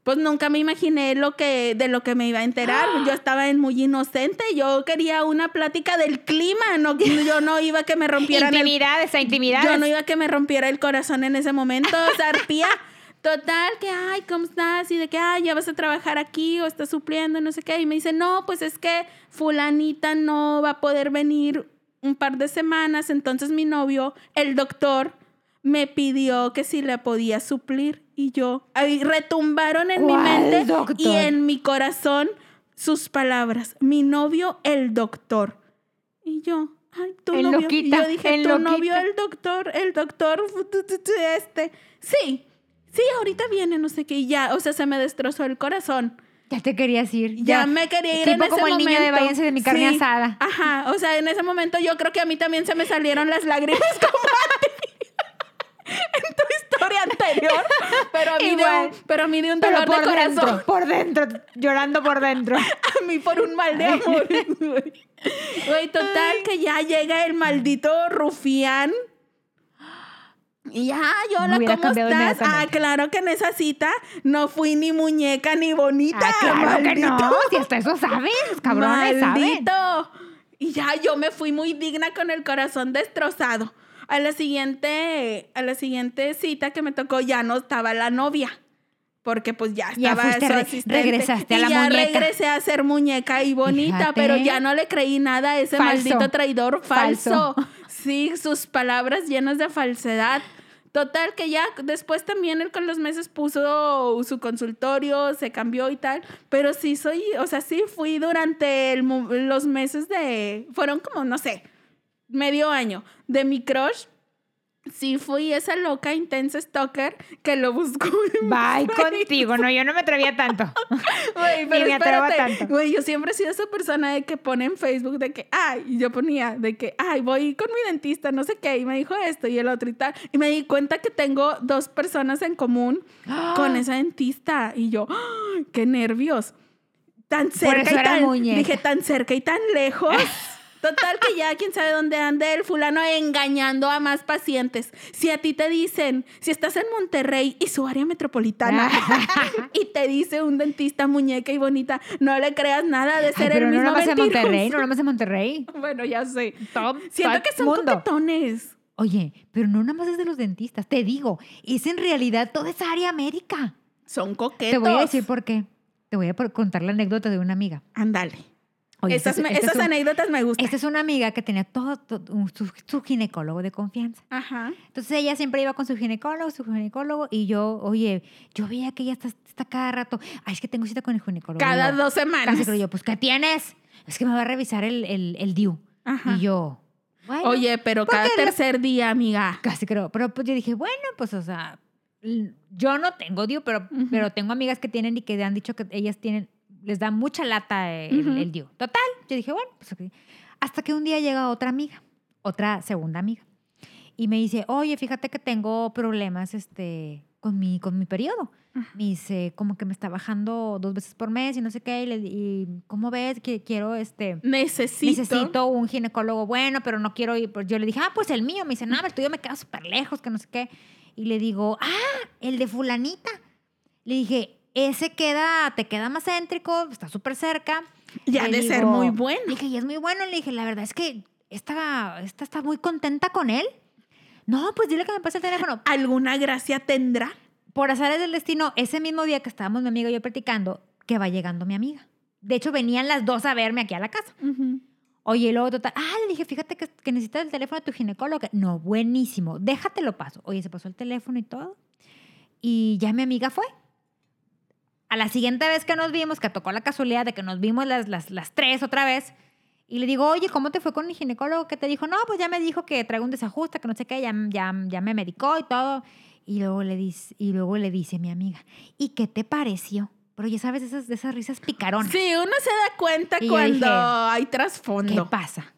Pues nunca me imaginé lo que, de lo que me iba a enterar. Yo estaba en muy inocente. Yo quería una plática del clima. No, yo no iba a que me rompieran el Intimidades, a intimidades. yo no iba a que me rompiera el corazón en ese momento, zarpía. Total, que, ay, ¿cómo estás? Y de que, ay, ya vas a trabajar aquí o estás supliendo, no sé qué. Y me dice, no, pues es que fulanita no va a poder venir un par de semanas. Entonces mi novio, el doctor, me pidió que si le podía suplir. Y yo, ahí retumbaron en mi ¿Cuál mente doctor? y en mi corazón sus palabras. Mi novio, el doctor. Y yo, ay, tu El novio. loquita, yo dije, el tu loquita. novio, el doctor, el doctor, este. Sí, sí, ahorita viene, no sé qué. Y ya, o sea, se me destrozó el corazón. Ya te querías ir. Ya, me quería ir en Tipo ese como el niño de váyanse de mi carne Sí, asada. Ajá, o sea, en ese momento yo creo que a mí también se me salieron las lágrimas como a ti. en tu historia anterior, pero a mí, de Igual. un, pero a mí de un dolor de por corazón. dentro, por dentro, llorando por dentro. A mí por un mal de amor. Güey, total, que ya llega el maldito rufián. Y ya, yo, hola, ¿cómo estás? Ah, claro que en esa cita no fui ni muñeca ni bonita. Ah, claro que no. maldito. Si hasta eso saben, los cabrones saben. Maldito. Y ya yo me fui muy digna con el corazón destrozado. A la siguiente, a la siguiente cita que me tocó ya no estaba la novia. Porque pues ya Ya estaba re- asistente. regresaste a y la ya muñeca. regresé a ser muñeca y bonita, Fíjate. pero ya no le creí nada a ese Falso. maldito traidor falso. Falso. Sí, sus palabras llenas de falsedad. Total, que ya después también él con los meses puso su consultorio, se cambió y tal, pero sí soy, o sea, sí fui durante el los meses de, fueron como, no sé, medio año de mi crush. Sí fui esa loca, intensa stalker que lo buscó. Bye Facebook. contigo. No, yo no me atrevía tanto. Güey, Ni pero me atrevo a espérate. tanto. Güey, yo siempre he sido esa persona de que pone en Facebook de que, ay, y yo ponía de que, ay, voy con mi dentista, no sé qué, y me dijo esto y el otro y tal. Y me di cuenta que tengo dos personas en común con esa dentista. Y yo, ¡ay, qué nervios. Tan cerca y tan, dije, tan cerca y tan lejos. Total que ya quién sabe dónde ande el fulano engañando a más pacientes. Si a ti te dicen, si estás en Monterrey y su área metropolitana y te dice un dentista muñeca y bonita, no le creas nada de Ay, ser pero el no mismo nada más en. Monterrey, no nada más en Monterrey. Bueno, ya sé. Todo- Siento que son mundo. coquetones. Oye, pero no nada más es de los dentistas. Te digo, es en realidad toda esa área médica. Son coquetos. Te voy a decir por qué. Te voy a contar la anécdota de una amiga. Ándale. Oye, esas es un- anécdotas me gustan. Esta es una amiga que tenía todo, todo- un- su, su ginecólogo de confianza. Ajá. Entonces ella siempre iba con su ginecólogo, su ginecólogo, y yo, oye, yo veía que ella está, está cada rato, ay, es que tengo cita con el ginecólogo. Cada yo, dos semanas. Casi creo yo, pues, ¿qué tienes? Es que me va a revisar el, el, el DIU. Ajá. Y yo, bueno, Oye, pero ¿por cada tercer día, amiga. casi creo. Pero pues yo dije, bueno, pues, o sea, yo no tengo DIU, pero, pero tengo amigas que tienen y que han dicho que ellas tienen, les da mucha lata el, Ujú. el DIU. Total, yo dije, bueno, pues, hasta que un día llega otra amiga, otra segunda amiga, y me dice, oye, fíjate que tengo problemas, este, con mi, con mi periodo. Me dice, como que me está bajando dos veces por mes y no sé qué, y, le- y ¿cómo ves? Que quiero, este, Necesito. necesito un ginecólogo bueno, pero no quiero ir. Pues yo le dije, ah, pues el mío. Me dice, no, el tuyo me queda súper lejos, que no sé qué. Y le digo, ah, el de fulanita. Le dije, ese queda, te queda más céntrico, está súper cerca. Ya de ser muy bueno. Le dije, y es muy bueno. Le dije, la verdad es que esta, esta está muy contenta con él. No, pues dile que me pase el teléfono. ¿Alguna gracia tendrá? Por azares del destino, ese mismo día que estábamos mi amiga y yo platicando, que va llegando mi amiga. De hecho, venían las dos a verme aquí a la casa. Oye, y luego total, ah, le dije, fíjate que, que necesitas el teléfono de tu ginecólogo. No, buenísimo, déjatelo paso. Oye, se pasó el teléfono y todo. Y ya mi amiga fue. A la siguiente vez que nos vimos, que tocó la casualidad de que nos vimos las, las, las tres otra vez, y le digo, oye, ¿cómo te fue con el ginecólogo? que te dijo? No, pues ya me dijo que traigo un desajuste, que no sé qué, ya, ya, ya me medicó y todo. Y luego, le dice, y luego le dice mi amiga, ¿y qué te pareció? Pero ya sabes, esas, esas risas picaronas. Sí, uno se da cuenta Y cuando dije, hay ¿Qué trasfondo. pasa?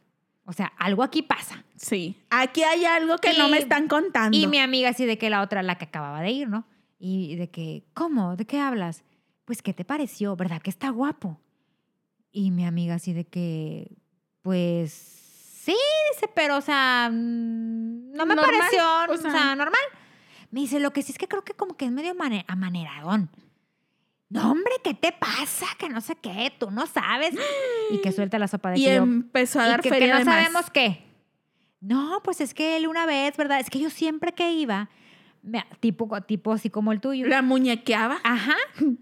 O sea, algo aquí pasa. Sí. Aquí hay algo que no me están contando. Y mi amiga así de que la otra, la que acababa de ir, ¿no? Y de que, ¿cómo? ¿De qué hablas? Pues, ¿qué te pareció? ¿Verdad que está guapo? Y mi amiga así de que, pues, sí, dice, pero, o sea, mm, no me Normal, pareció, o o sea. sea, normal. Me dice, lo que sí es que creo que como que es medio mane- amaneradón. No, hombre, ¿qué te pasa? Que no sé qué, tú no sabes. Y que suelta la sopa de y que yo, empezó a y dar que, que feria no de más. sabemos qué. No, pues es que él una vez, ¿verdad? Es que yo siempre que iba, tipo, tipo así como el tuyo. La muñequeaba. Ajá.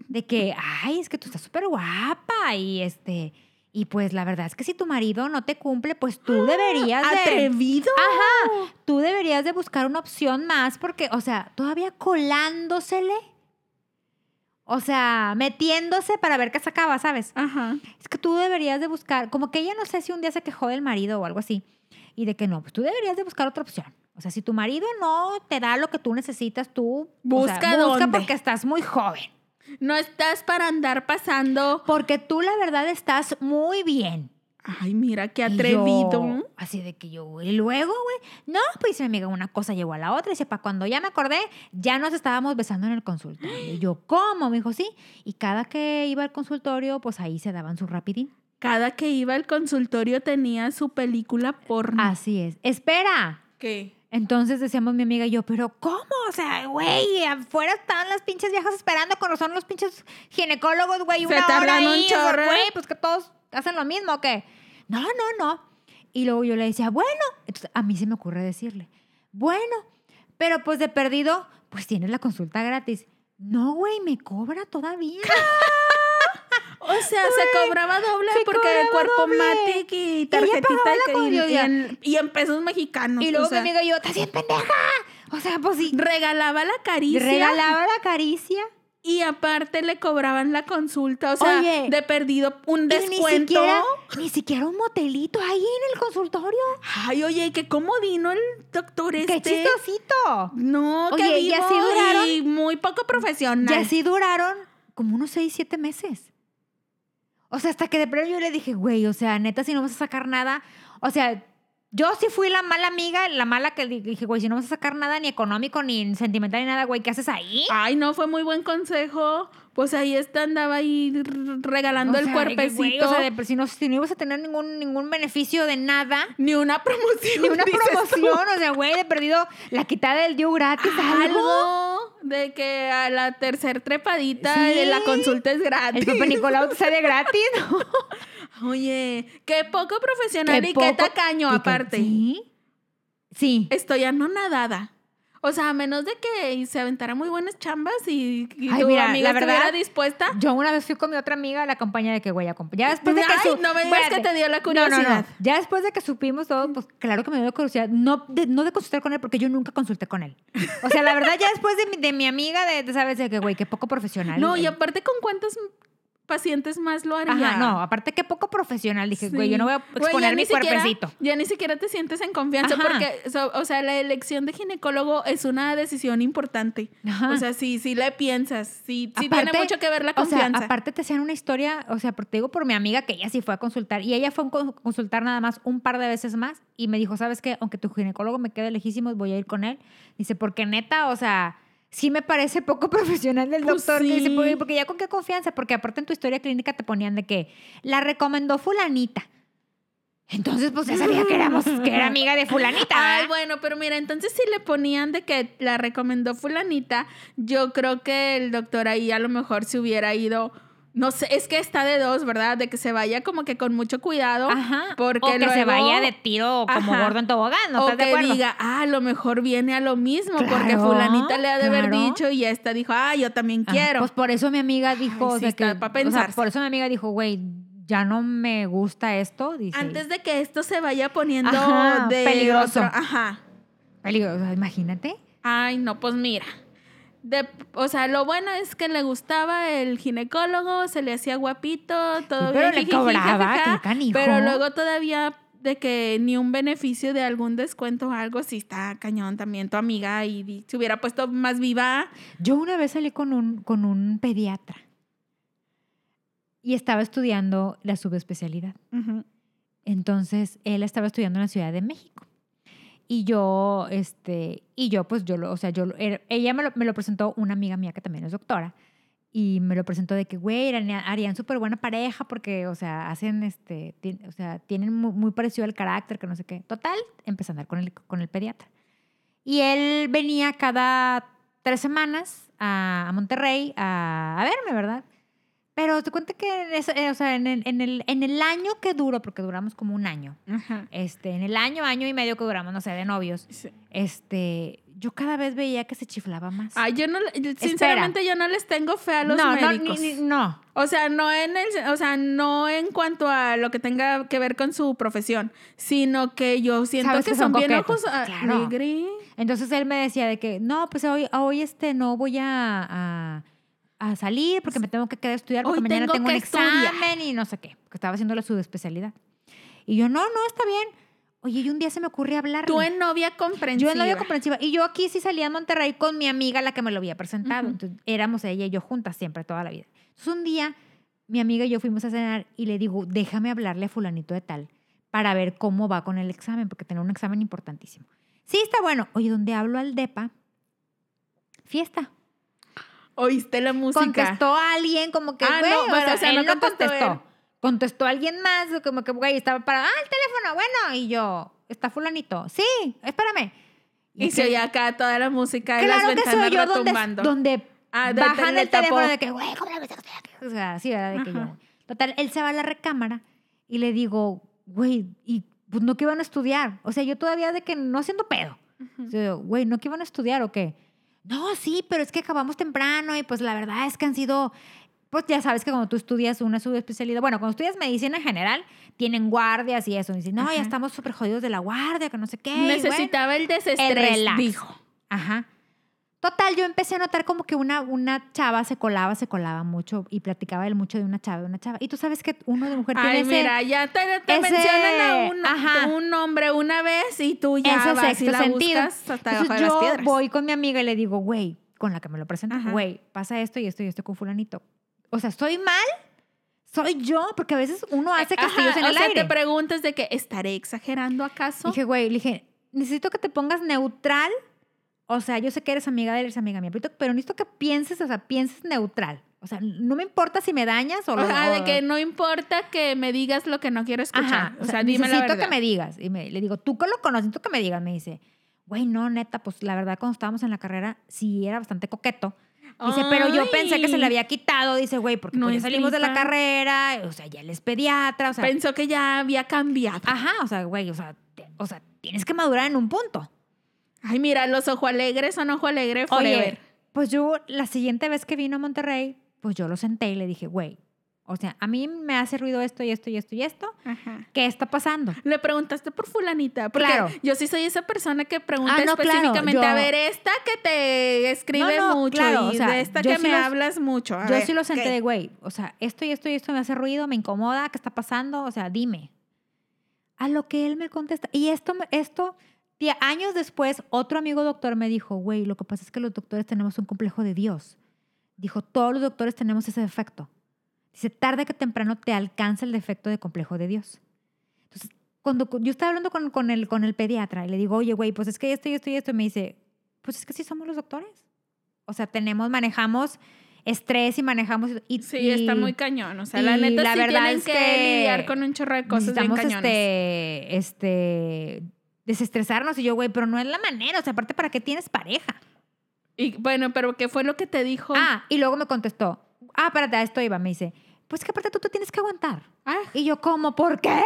De que, ay, es que tú estás súper guapa y este. Y pues la verdad es que si tu marido no te cumple, pues tú deberías de. Atrevido. Ajá. Tú deberías de buscar una opción más porque, o sea, todavía colándosele. O sea, metiéndose para ver qué sacaba, ¿sabes? Ajá. Es que tú deberías de buscar, como que ella no sé si un día se quejó del marido o algo así, y de que no, pues tú deberías de buscar otra opción. O sea, si tu marido no te da lo que tú necesitas, tú o Busca sea, busca dónde. porque estás muy joven. No estás para andar pasando. Porque tú la verdad estás muy bien. Ay, mira qué atrevido. yo, así de que yo, y luego, güey, no, pues mi amiga, una cosa llegó a la otra. Y dice, para cuando ya me acordé, ya nos estábamos besando en el consultorio. Y yo, ¿cómo? Me dijo, sí. Y cada que iba al consultorio, pues ahí se daban su rapidín. Cada que iba al consultorio tenía su película porno. Así es. Espera. ¿Qué? Entonces decíamos mi amiga y yo, pero ¿cómo? O sea, güey, afuera están las pinches viejas esperando con son los pinches ginecólogos, güey, Se una hora un ahí, sea, chorro. güey, pues que todos hacen lo mismo, ¿o qué? No, no, no. Y luego yo le decía, bueno, entonces a mí se me ocurre decirle, bueno, pero pues de perdido, pues tienes la consulta gratis. No, güey, me cobra todavía. O sea, se cobraba doble se porque cobraba cuerpo doble. Matic y tarjetita y, y, en, y en pesos mexicanos. y luego o sea, mi amiga y yo, ¿estás bien pendeja? O sea, pues sí. regalaba la caricia Regalaba la caricia. y aparte le cobraban la consulta. O sea, Oye, de perdido un Y ni descuento. siquiera, ni siquiera un motelito ahí en el consultorio. Ay, oye, qué comodino el doctor este. ¡Qué chistosito! No, Oye, que y así duraron- y muy poco profesional. Y así duraron como unos seis, siete meses. O sea, hasta que de pronto yo le dije, güey, o sea, neta, si no vas a sacar nada. O sea, yo sí fui la mala amiga, la mala que di- dije, güey, si no vas a sacar nada ni económico, ni sentimental, ni nada, güey, ¿qué haces ahí? Ay, no, fue muy buen consejo Pues ahí está, andaba ahí regalando O el sea, cuerpecito. güey, o sea, de- si, no, si no ibas a tener ningún, ningún beneficio de nada, Ni una promoción. ni una tú. promoción, o sea, güey, de perdido la quitada del día gratis, algo. Algo de que a la tercer trepadita Sí. de la consulta es El gratis. Pepe Nicolau te sale gratis. Oye, qué poco profesional y qué tacaño y que- aparte. Sí. Sí. Estoy anonadada. O sea, a menos de que se aventara muy buenas chambas y, y Ay, tu mira, amiga la verdad, estuviera dispuesta. Yo una vez fui con mi otra amiga a la compañía de que, güey, ya después de que... Ay, su- no me digas que te dio la No, no, no. curiosidad. Ya después de que supimos todo, pues claro que me dio curiosidad. No de, no de consultar con él, porque yo nunca consulté con él. O sea, la verdad, ya después de mi, de mi amiga, de, de, ¿sabes? De que, güey, qué poco profesional. No, y aparte, ¿con cuántos pacientes más lo haría? Ajá, no, aparte qué poco profesional. Dije, güey, yo no voy a exponer mi siquiera- cuerpecito. Ya ni siquiera te sientes en confianza Ajá. porque, so- o sea, la elección de ginecólogo es una decisión importante. Ajá. O sea, sí, sí le piensas, sí, tiene mucho que ver la O sea, confianza. aparte te hacían una historia, o sea, porque te digo por mi amiga que ella sí fue a consultar y ella fue a con- consultar nada más un par de veces más y me dijo, ¿sabes qué? Aunque tu ginecólogo me quede lejísimo, voy a ir con él. Dice, porque neta, o sea, sí me parece poco profesional del Pues doctor. que dice, sí. "Porque- ya con qué confianza, porque aparte en tu historia clínica te ponían de que la recomendó fulanita. Entonces, pues ya sabía que, éramos, que era amiga de fulanita. Ay, ¿verdad? bueno, pero mira, entonces si le ponían de que la recomendó fulanita, yo creo que el doctor ahí a lo mejor se hubiera ido, no sé, es que está de dos, ¿verdad? De que se vaya como que con mucho cuidado. Ajá. Porque o que se vaya de tiro como Ajá. gordo en tobogán, ¿no o estás de que acuerdo? diga, ah, a lo mejor viene a lo mismo, porque Claro, fulanita le ha de haber dicho y esta dijo, ah, yo también Ajá, quiero. Pues por eso mi amiga dijo, Ay, o sí, sea, está que, pa' o sea, pensarse. por eso mi amiga dijo, güey, ya no me gusta esto. Dice, Antes de que esto se vaya poniendo Ajá, de peligroso. otro- Ajá. Peligro, o sea, imagínate. Ay, no, pues mira. De, o sea, lo bueno es que le gustaba el ginecólogo, se le hacía guapito, todo Sí, pero bien, le jijiji, cobraba, jajaja, qué canijo. Pero luego todavía de que ni un beneficio de algún descuento o algo, sí está cañón también tu amiga y se hubiera puesto más viva. Yo una vez salí con un, con un pediatra y estaba estudiando la subespecialidad. Entonces, él estaba estudiando en la Ciudad de México. Y yo, este, y yo, pues yo, lo, o sea, yo, era- ella me lo, me lo presentó una amiga mía que también es doctora. Y me lo presentó de que, güey, harían súper buena pareja porque, o sea, hacen, este, o sea, tienen muy, muy parecido el carácter, que no sé qué. Total, empecé a andar con el, con el pediatra. Y él venía cada tres semanas a, a Monterrey a, a verme, ¿verdad? Pero te cuenta que, en ese- eh, o sea, en el, en, el, en el año que duró, porque duramos como un año, Ajá. este, en el año, año y medio que duramos, no sé, de novios, Sí. este, yo cada vez veía que se chiflaba más. Ay, yo no, sinceramente yo no les tengo fe a los no, no, médicos. ni- ni- no. O sea, no en el, o sea, no en cuanto a lo que tenga que ver con su profesión, sino que yo siento que, que son, son bien ojos claro. Entonces él me decía de que, no, pues hoy, hoy este, no voy a, a, a salir porque me tengo que quedar a estudiar porque Hoy mañana tengo tengo un estudiar. examen y no sé qué, porque estaba haciendo la subespecialidad. Y yo, no, no, está bien. Oye, y un día se me ocurrió hablarle. Tú en novia comprensiva. Yo en novia comprensiva. Y yo aquí sí salía a Monterrey con mi amiga, la que me lo había presentado. Ujú. Entonces, éramos ella y yo juntas siempre, toda la vida. Entonces, un día, mi amiga y yo fuimos a cenar y le digo, déjame hablarle a fulanito de tal para ver cómo va con el examen, porque tenía un examen importantísimo. Sí, está bueno. Oye, ¿dónde hablo al DEPA? Fiesta. Oíste la música. Contestó a alguien como que, Ah, güey, no, o bueno, o sea, él no contestó contestó. él. Contestó a alguien más, como que, güey, estaba para, ah, el teléfono, bueno, y yo, está fulanito. Sí, espérame. Y se que- oía acá toda la música de Claro las que ventanas yo donde, retumbando. donde Ah, de- bajan le el teléfono de que, güey, ¿cómo aquí? O sea, sí, ¿verdad? De que yo. Total, él se va a la recámara y le digo, güey, y pues no que iban a estudiar. O sea, yo todavía de que no haciendo pedo. O sea, Güey, ¿no que iban a estudiar o qué? No, sí, pero es que acabamos temprano y pues la verdad es que han sido, pues ya sabes que cuando tú estudias una subespecialidad, bueno, cuando estudias medicina en general, tienen guardias y eso. Y dicen, no, Ajá. ya estamos súper jodidos de la guardia, que no sé qué. bueno. Necesitaba el desestrés, relax. dijo. Ajá. Total, yo empecé a notar como que una, una chava se colaba, se colaba mucho y platicaba él mucho de una chava, de una chava. Y tú sabes que uno de mujer tiene Ay, ese, mira, ya te, te ese- mencionan a un, ajá. un nombre una vez y tú ya ese vas y la sentido. buscas hasta Entonces las yo voy con mi amiga y le digo, güey, con la que me lo presenta, güey, pasa esto y esto y esto con fulanito. O sea, ¿estoy mal? ¿Soy yo? Porque a veces uno hace castillos Ajá, en o el sea, aire. te preguntas de que estaré exagerando acaso. Dije, güey, le dije, necesito que te pongas neutral. O sea, yo sé que eres amiga de él, eres amiga mía, pero necesito que pienses, o sea, pienses neutral. O sea, no me importa si me dañas o, O lo- sea, de o- que no importa que me digas lo que no quiero escuchar. Ajá, o sea, dime la necesito verdad. que me digas. Y me, le digo, tú que lo conoces, tú que me digas. Me dice, güey, no, neta, pues la verdad, cuando estábamos en la carrera, sí era bastante coqueto. Dice, pero yo pensé que se le Ay. había quitado. Dice, güey, porque No pues, ya es salimos de la carrera. O sea, ya él es pediatra. O sea, Pensó que ya había cambiado. ajá, o sea, güey, o sea, te- o sea, tienes que madurar en un punto. Ay, mira, los ojo alegres son ojo alegre forever. Oye, pues yo la siguiente vez que vino a Monterrey, pues yo lo senté y le dije, güey, o sea, a mí me hace ruido esto y esto y esto y esto. Ajá. ¿Qué está pasando? Le preguntaste por fulanita. Porque Claro. yo sí soy esa persona que pregunta Ah, no, claro, específicamente. yo- A ver, esta que te escribe No, no, mucho claro, y o sea, de esta que sí me los- hablas mucho. A Yo ver, sí lo senté ¿qué? de, güey, o sea, esto y esto y esto me hace ruido, me incomoda, ¿qué está pasando? O sea, dime. A lo que él me contesta. Y esto, esto, tía, años después, otro amigo doctor me dijo, güey, lo que pasa es que los doctores tenemos un complejo de Dios. Dijo, todos los doctores tenemos ese defecto. Dice, tarde que temprano te alcanza el defecto de complejo de Dios. Entonces, cuando yo estaba hablando con, con, el, con el pediatra y le digo, oye, güey, pues es que esto y esto y esto, y me dice, pues es que sí somos los doctores. O sea, tenemos, manejamos estrés y manejamos... Y, Sí, y está muy cañón. O sea, la neta la sí verdad tienen es que, que lidiar con un chorro de cosas bien cañones. este, este, desestresarnos. Y yo, güey, pero no es la manera. O sea, aparte, ¿para qué tienes pareja? Y bueno, pero ¿qué fue lo que te dijo? Ah, y luego me contestó, ah, espérate, a esto iba. Me dice, pues que aparte tú te tienes que aguantar. Ah, Y yo, ¿cómo? ¿Por qué?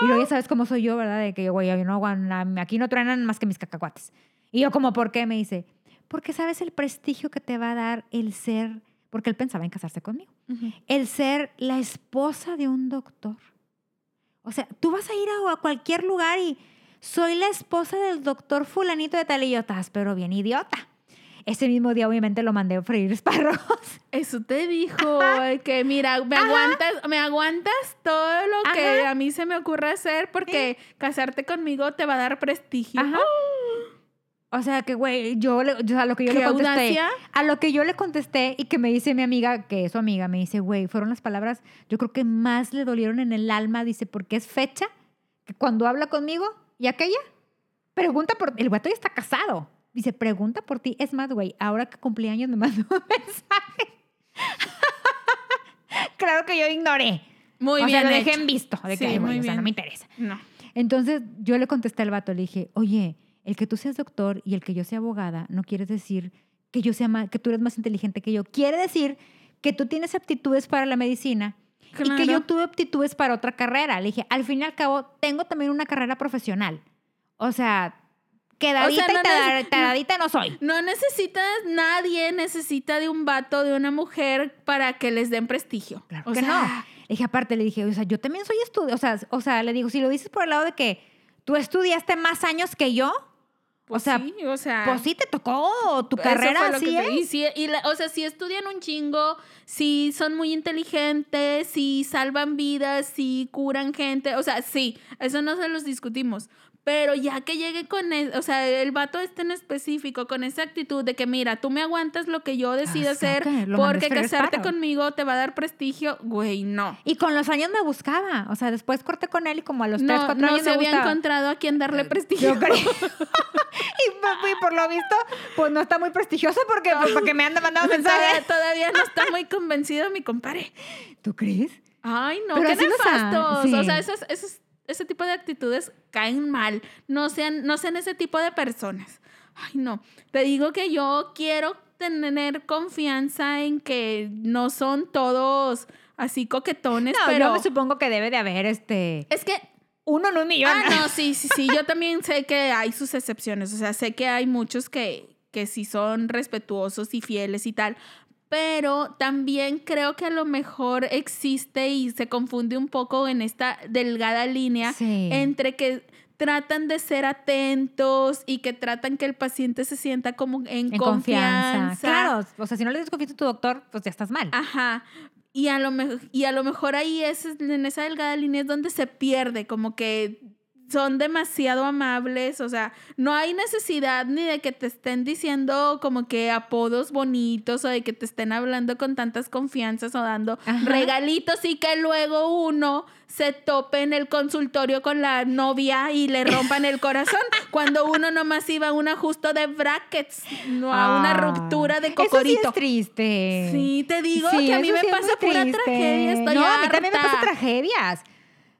Y luego ya sabes cómo soy yo, ¿verdad? De que yo, güey, yo no aquí no truenan más que mis cacahuates. Y yo, como, ¿por qué? Me dice, porque sabes el prestigio que te va a dar el ser, porque él pensaba en casarse conmigo, ujú. el ser la esposa de un doctor. O sea, tú vas a ir a, a cualquier lugar y soy la esposa del doctor fulanito de tal y yo, estás pero bien idiota. Ese mismo día obviamente lo mandé a freír espárragos. Eso te dijo que mira, me aguantas, me aguantas todo lo que Ajá. a mí se me ocurre hacer porque casarte conmigo te va a dar prestigio. Ajá. O sea, que güey, yo, sea, lo que yo ¡Qué le contesté, audacia! a lo que yo le contesté y que me dice mi amiga, que es su amiga, me dice, güey, fueron las palabras, yo creo que más le dolieron en el alma, dice, porque es fecha que cuando habla conmigo y aquella, pregunta por, el güey ya está casado, dice, pregunta por ti, es más, güey, ahora que cumplí años me mandó un mensaje. claro que yo ignoré. Muy o bien. sea, lo dejé hecho. en visto, de que, Sí, muy o sea, no me interesa. No. Entonces yo le contesté al vato, le dije, oye, el que tú seas doctor y el que yo sea abogada no quiere decir que yo sea más, que tú eres más inteligente que yo. Quiere decir que tú tienes aptitudes para la medicina y que Claro. yo tuve aptitudes para otra carrera. Le dije, al fin y al cabo, tengo también una carrera profesional. O sea, quedadita no y neces- taradita no soy. No necesitas, nadie necesita de un vato, de una mujer para que les den prestigio. Claro o que sea, no. Le dije, aparte, le dije, o sea, yo también soy estudiante. O sea, o sea, le digo, si lo dices por el lado de que tú estudiaste más años que yo, pues o sea, sí, o sea, pues sí te tocó tu carrera así es. y sí, y la- o sea, si estudian un chingo, si son muy inteligentes, si salvan vidas, si curan gente, o sea, sí, eso no se los discutimos. Pero ya que llegue con, el, o sea, el vato este en específico, con esa actitud de que, mira, tú me aguantas lo que yo decido Ah, hacer porque casarte conmigo te va a dar prestigio, güey, no. Y con los años me buscaba. O sea, después corté con él y como a los 3, No, 4 no años se me había encontrado a quien darle prestigio. Yo creo. y, por- y por lo visto, pues no está muy prestigioso porque, pues, porque me anda mandando mensajes. todavía no está muy convencido mi compadre. ¿Tú crees? Ay, no, Pero qué nefastos. sí. O sea, esos, esos- ese tipo de actitudes caen mal. No sean, no sean ese tipo de personas. Ay, no. Te digo que yo quiero tener confianza en que no son todos así coquetones, No, pero yo me supongo que debe de haber este. es que Uno en un millón. Ah, no, sí, sí, sí. Yo también sé que hay sus excepciones. O sea, sé que hay muchos que, que sí son respetuosos y fieles y tal. Pero también creo que a lo mejor existe y se confunde un poco en esta delgada línea Sí. entre que tratan de ser atentos y que tratan que el paciente se sienta como en, En confianza. confianza. Claro. O sea, si no le das confianza a tu doctor, pues ya estás mal. Ajá. Y a lo, me- y a lo mejor ahí es, en esa delgada línea es donde se pierde, como que son demasiado amables, o sea, no hay necesidad ni de que te estén diciendo como que apodos bonitos o de que te estén hablando con tantas confianzas o dando Ajá. regalitos y que luego uno se tope en el consultorio con la novia y le rompan el corazón cuando uno nomás iba a un ajuste de brackets, no a una Ah, ruptura de Eso sí cocorito. es triste. Sí, te digo Sí, que a mí me sí pasa pura tragedia, estoy No, a harta. mí también me pasan tragedias.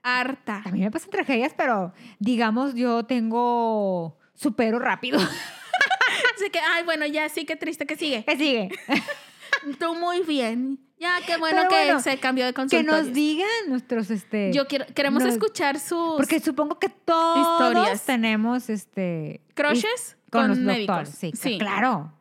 Harta. A mí me pasan tragedias, pero digamos, yo tengo supero rápido. Así que, ay, bueno, ya sí, qué triste que sigue. ¿Qué sigue? Tú muy bien. Ya, qué bueno Pero que bueno, se cambió de que consultorio. nos digan nuestros, este... Yo quiero, queremos nos- escuchar sus Porque supongo que todos Historias. tenemos, este... crushes con, con, los médicos. doctores. Sí, sí. claro.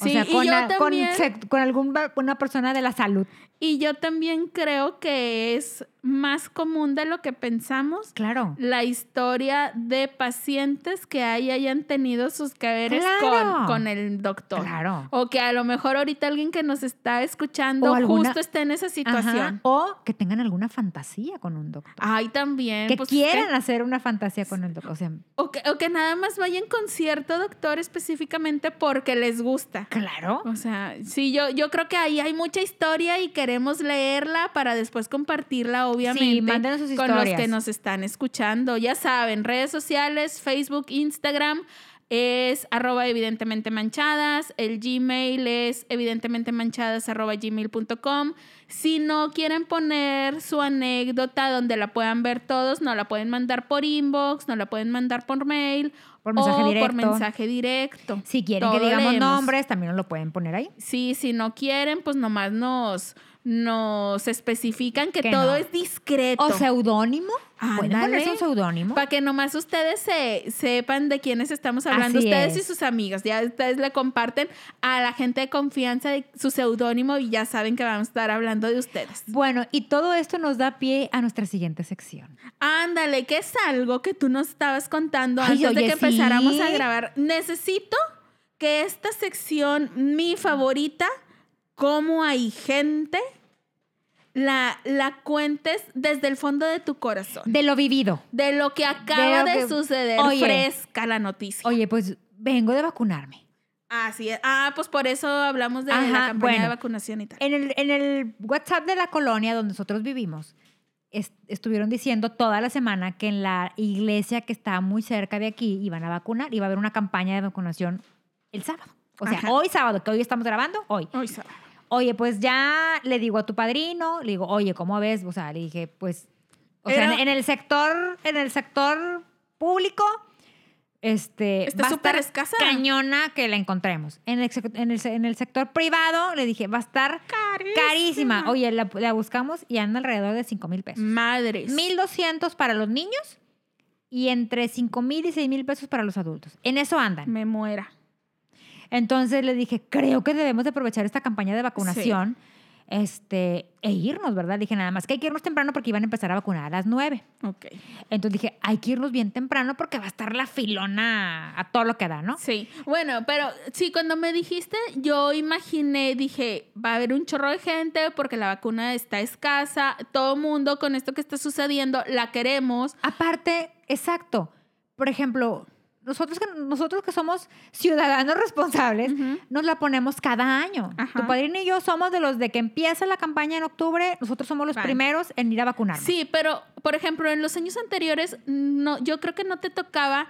O Sí, sea, y con, yo a- con, también- se- con algún, una persona de la salud. Y yo también creo que es más común de lo que pensamos Claro. la historia de pacientes que ahí hayan tenido sus caberes Claro. con, con el doctor. Claro. O que a lo mejor ahorita alguien que nos está escuchando O alguna- justo esté en esa Ajá. situación. O que tengan alguna fantasía con un doctor. Ay, también. que pues, quieran que- hacer una fantasía con el doctor. O sea, o, que, o que nada más vayan con cierto doctor específicamente porque les gusta. Claro. O sea, sí, yo, yo creo que ahí hay mucha historia y queremos leerla para después compartirla, obviamente, sus con los que nos están escuchando. Ya saben, redes sociales, Facebook, Instagram, es arroba evidentemente manchadas, el Gmail es evidentemente manchadas arroba gmail.com. Si no quieren poner su anécdota donde la puedan ver todos, no la pueden mandar por inbox, no la pueden mandar por mail Por mensaje o por directo. mensaje directo. Si quieren que Todo digamos leemos. nombres, también nos lo pueden poner ahí. Sí, si no quieren, pues nomás nos, nos especifican que, Que todo no. es discreto. O seudónimo. Pueden ponerse un seudónimo. Para que nomás ustedes se sepan de quiénes estamos hablando, Así ustedes y sus amigos. Ya ustedes le comparten a la gente de confianza de su seudónimo y ya saben que vamos a estar hablando de ustedes. Bueno, y todo esto nos da pie a nuestra siguiente sección. Ándale, que es algo que tú nos estabas contando Ay, antes de que empezáramos sí. a grabar. Necesito que esta sección, mi favorita, cómo hay gente, la, la cuentes desde el fondo de tu corazón. De lo vivido. De lo que acaba De suceder, Oye. fresca la noticia. Oye, pues vengo de vacunarme. Así es. Ah, pues por eso hablamos de la campaña bueno. de vacunación y tal. En el, en el WhatsApp de la colonia donde nosotros vivimos, es- estuvieron diciendo toda la semana que en la iglesia que está muy cerca de aquí iban a vacunar, iba a haber una campaña de vacunación el sábado. O sea, Ajá. hoy sábado, que hoy estamos grabando, hoy. Hoy sábado. Oye, pues ya le digo a tu padrino, le digo, oye, ¿cómo ves? O sea, le dije, pues, o sea, en, en el sector, en el sector público, este, Está va a súper estar escasa. cañona que la encontremos. En el, sec- en, el, se- en el sector privado, le dije, va a estar carísima. Oye, la, la buscamos y anda alrededor de 5 mil pesos. Madres. 1.200 para los niños y entre 5 mil y 6 mil pesos para los adultos. En eso andan. Me muera. Entonces le dije, creo que debemos de aprovechar esta campaña de vacunación este, e irnos, ¿verdad? Dije, nada más que hay que irnos temprano porque iban a empezar a vacunar a las 9. Ok. Entonces dije, hay que irnos bien temprano porque va a estar la filona a todo lo que da, ¿no? Sí, bueno, pero sí, cuando me dijiste, yo imaginé, dije, va a haber un chorro de gente porque la vacuna está escasa, todo mundo con esto que está sucediendo, la queremos. Aparte, exacto. Por ejemplo, nosotros que, nosotros que somos ciudadanos responsables, nos la ponemos cada año. Ajá. Tu padrino y yo somos de los de que empieza la campaña en octubre, nosotros somos los primeros en ir a vacunarnos. Sí, pero, por ejemplo, en los años anteriores, no, yo creo que no te tocaba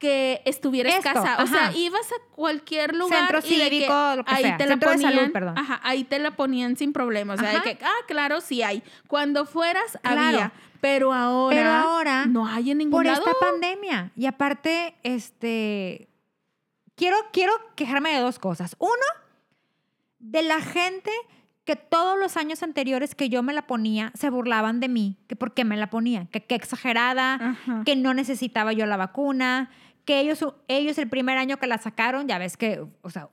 que estuviera Esto, escasa. O sea, ajá. ibas a cualquier lugar Centro y cívico, lo que ahí sea. te Centro la de ponían, salud, perdón. Ajá, ahí te la ponían sin problemas. O sea, de Ajá. que, ah, claro, sí hay. Cuando fueras, Claro. había. Pero ahora, Pero ahora, no hay en ningún por lado. esta pandemia. Y aparte, este, quiero, quiero quejarme de dos cosas. Uno, de la gente que todos los años anteriores que yo me la ponía se burlaban de mí, que por qué me la ponía, que qué exagerada, Ajá. que no necesitaba yo la vacuna, que ellos, ellos el primer año que la sacaron, ya ves que, o sea,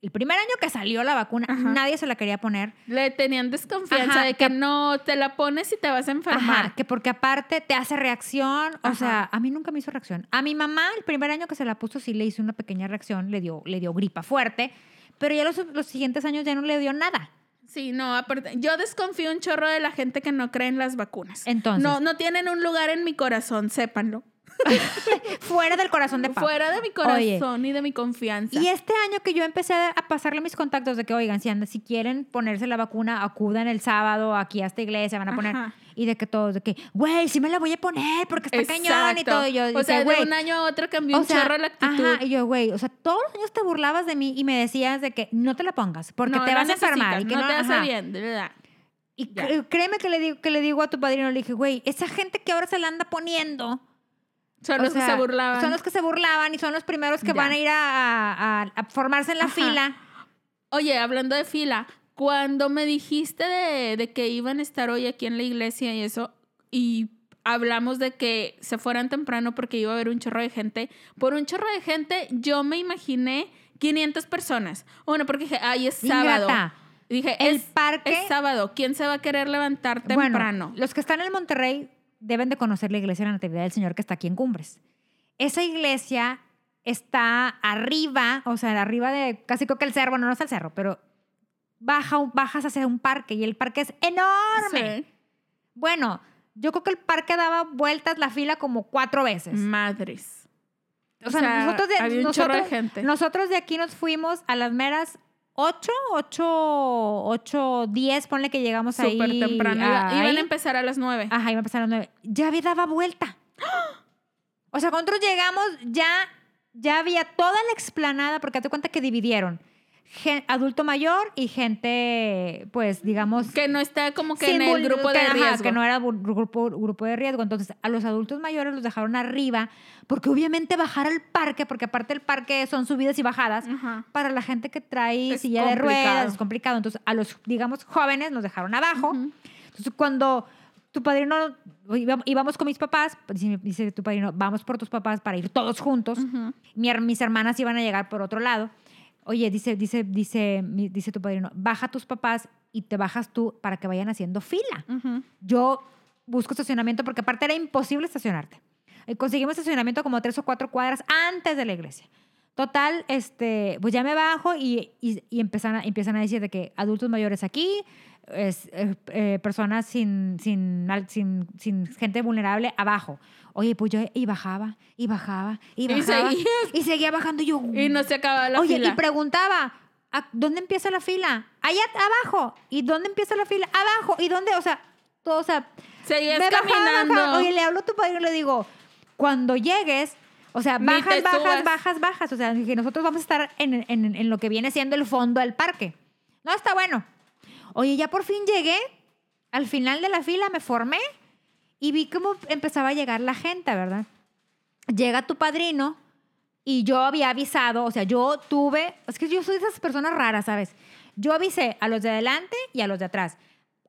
el primer año que salió la vacuna, Ajá. nadie se la quería poner. Le tenían desconfianza Ajá, de que no te la pones y te vas a enfermar. Ajá, que porque aparte te hace reacción. O sea, a mí nunca me hizo reacción. A mi mamá, el primer año que se la puso, sí le hizo una pequeña reacción, le dio, le dio gripa fuerte, pero ya los, los siguientes años ya no le dio nada. Sí, no, aparte, yo desconfío un chorro de la gente que no cree en las vacunas. Entonces. No, no tienen un lugar en mi corazón, sépanlo. Fuera del corazón de Pau. Fuera de mi Oye, corazón y de mi confianza. Y este año que yo empecé a pasarle mis contactos de que, oigan, si, si quieren ponerse la vacuna, acudan el sábado aquí a esta iglesia, van a poner. Ajá. Y de que todos, de que, güey, sí me la voy a poner porque está cañón y Exacto. todo. Y yo, o sea, de un año a otro cambió o un sea, chorro la actitud. Ajá, y yo, güey, o sea, todos los años te burlabas de mí y me decías de que no te la pongas porque No, te vas a enfermar. Y que no, no, te hace bien, de verdad. Y Ya. créeme que le, digo, que le digo a tu padrino, le dije, güey, esa gente que ahora se la anda poniendo. Son o los que sea, se burlaban. Son los que se burlaban y son los primeros que Ya. van a ir a, a- a formarse en la Ajá. fila. Oye, hablando de fila, cuando me dijiste de, de que iban a estar hoy aquí en la iglesia y eso, y hablamos de que se fueran temprano porque iba a haber un chorro de gente, por un chorro de gente yo me imaginé 500 personas. Bueno, porque dije, ay, es sábado. Ingrata. Dije, El es, parque- es sábado. ¿Quién se va a querer levantar Bueno, temprano? los que están en el Monterrey deben de conocer la iglesia de la Natividad del Señor que está aquí en Cumbres. Esa iglesia está arriba, o sea, arriba de casi creo que el cerro, bueno, no es el cerro, pero baja, bajas hacia un parque y el parque es enorme. Sí. Bueno, yo creo que el parque daba vueltas la fila como cuatro veces. Madres. O sea, nosotros, de, había un chorro de gente. nosotros de aquí nos fuimos a las meras 8, 8, 8, 10, ponle que llegamos ahí. Súper temprano. a- Iba- Iban ahí. a empezar a las 9. Ajá, iba a empezar a las 9. Ya había daba vuelta. O sea, cuando nosotros llegamos, ya, ya había toda la explanada, porque te cuenta que dividieron adulto mayor y gente, pues, digamos, Que no está como que en el grupo que, de ajá, riesgo. que no era grupo, grupo de riesgo. Entonces, a los adultos mayores los dejaron arriba, porque obviamente bajar al parque, porque aparte el parque son subidas y bajadas, Ajá. para la gente que trae Es silla de ruedas complicado. es complicado. Entonces, a los, digamos, jóvenes nos dejaron abajo. Ujú. Entonces, cuando tu padrino, íbamos- con mis papás, dice, dice tu padrino, vamos por tus papás para ir todos juntos. Mi her- mis hermanas iban a llegar por otro lado. Oye, dice, dice, dice, dice tu padrino, baja a tus papás y te bajas tú para que vayan haciendo fila. Ujú. Yo busco estacionamiento porque aparte era imposible estacionarte. Y conseguimos estacionamiento como tres o cuatro cuadras antes de la iglesia. Total, este, pues ya me bajo y, y, y empiezan, a, empiezan a decir de que adultos mayores aquí, es, eh, eh, personas sin, sin, sin, sin gente vulnerable abajo. Oye, pues yo y bajaba, y bajaba, y Y bajaba. seguías. Y seguía bajando y yo. Y no se acababa la Oye, fila. y preguntaba, ¿a ¿dónde empieza la fila? Allá abajo. ¿Y dónde empieza la fila? Abajo. ¿Y dónde? O sea, todo, o sea, Seguías me bajaba, caminando. bajaba. Oye, le hablo a tu padre y le digo, cuando llegues, o sea, bajas, bajas, bajas, bajas. O sea, que nosotros vamos a estar en, en- en lo que viene siendo el fondo del parque. No, está bueno. Oye, ya por fin llegué. Al final de la fila me formé y vi cómo empezaba a llegar la gente, ¿verdad? Llega tu padrino y yo había avisado, o sea, yo tuve, es que yo soy de esas personas raras, ¿sabes? Yo avisé a los de adelante y a los de atrás.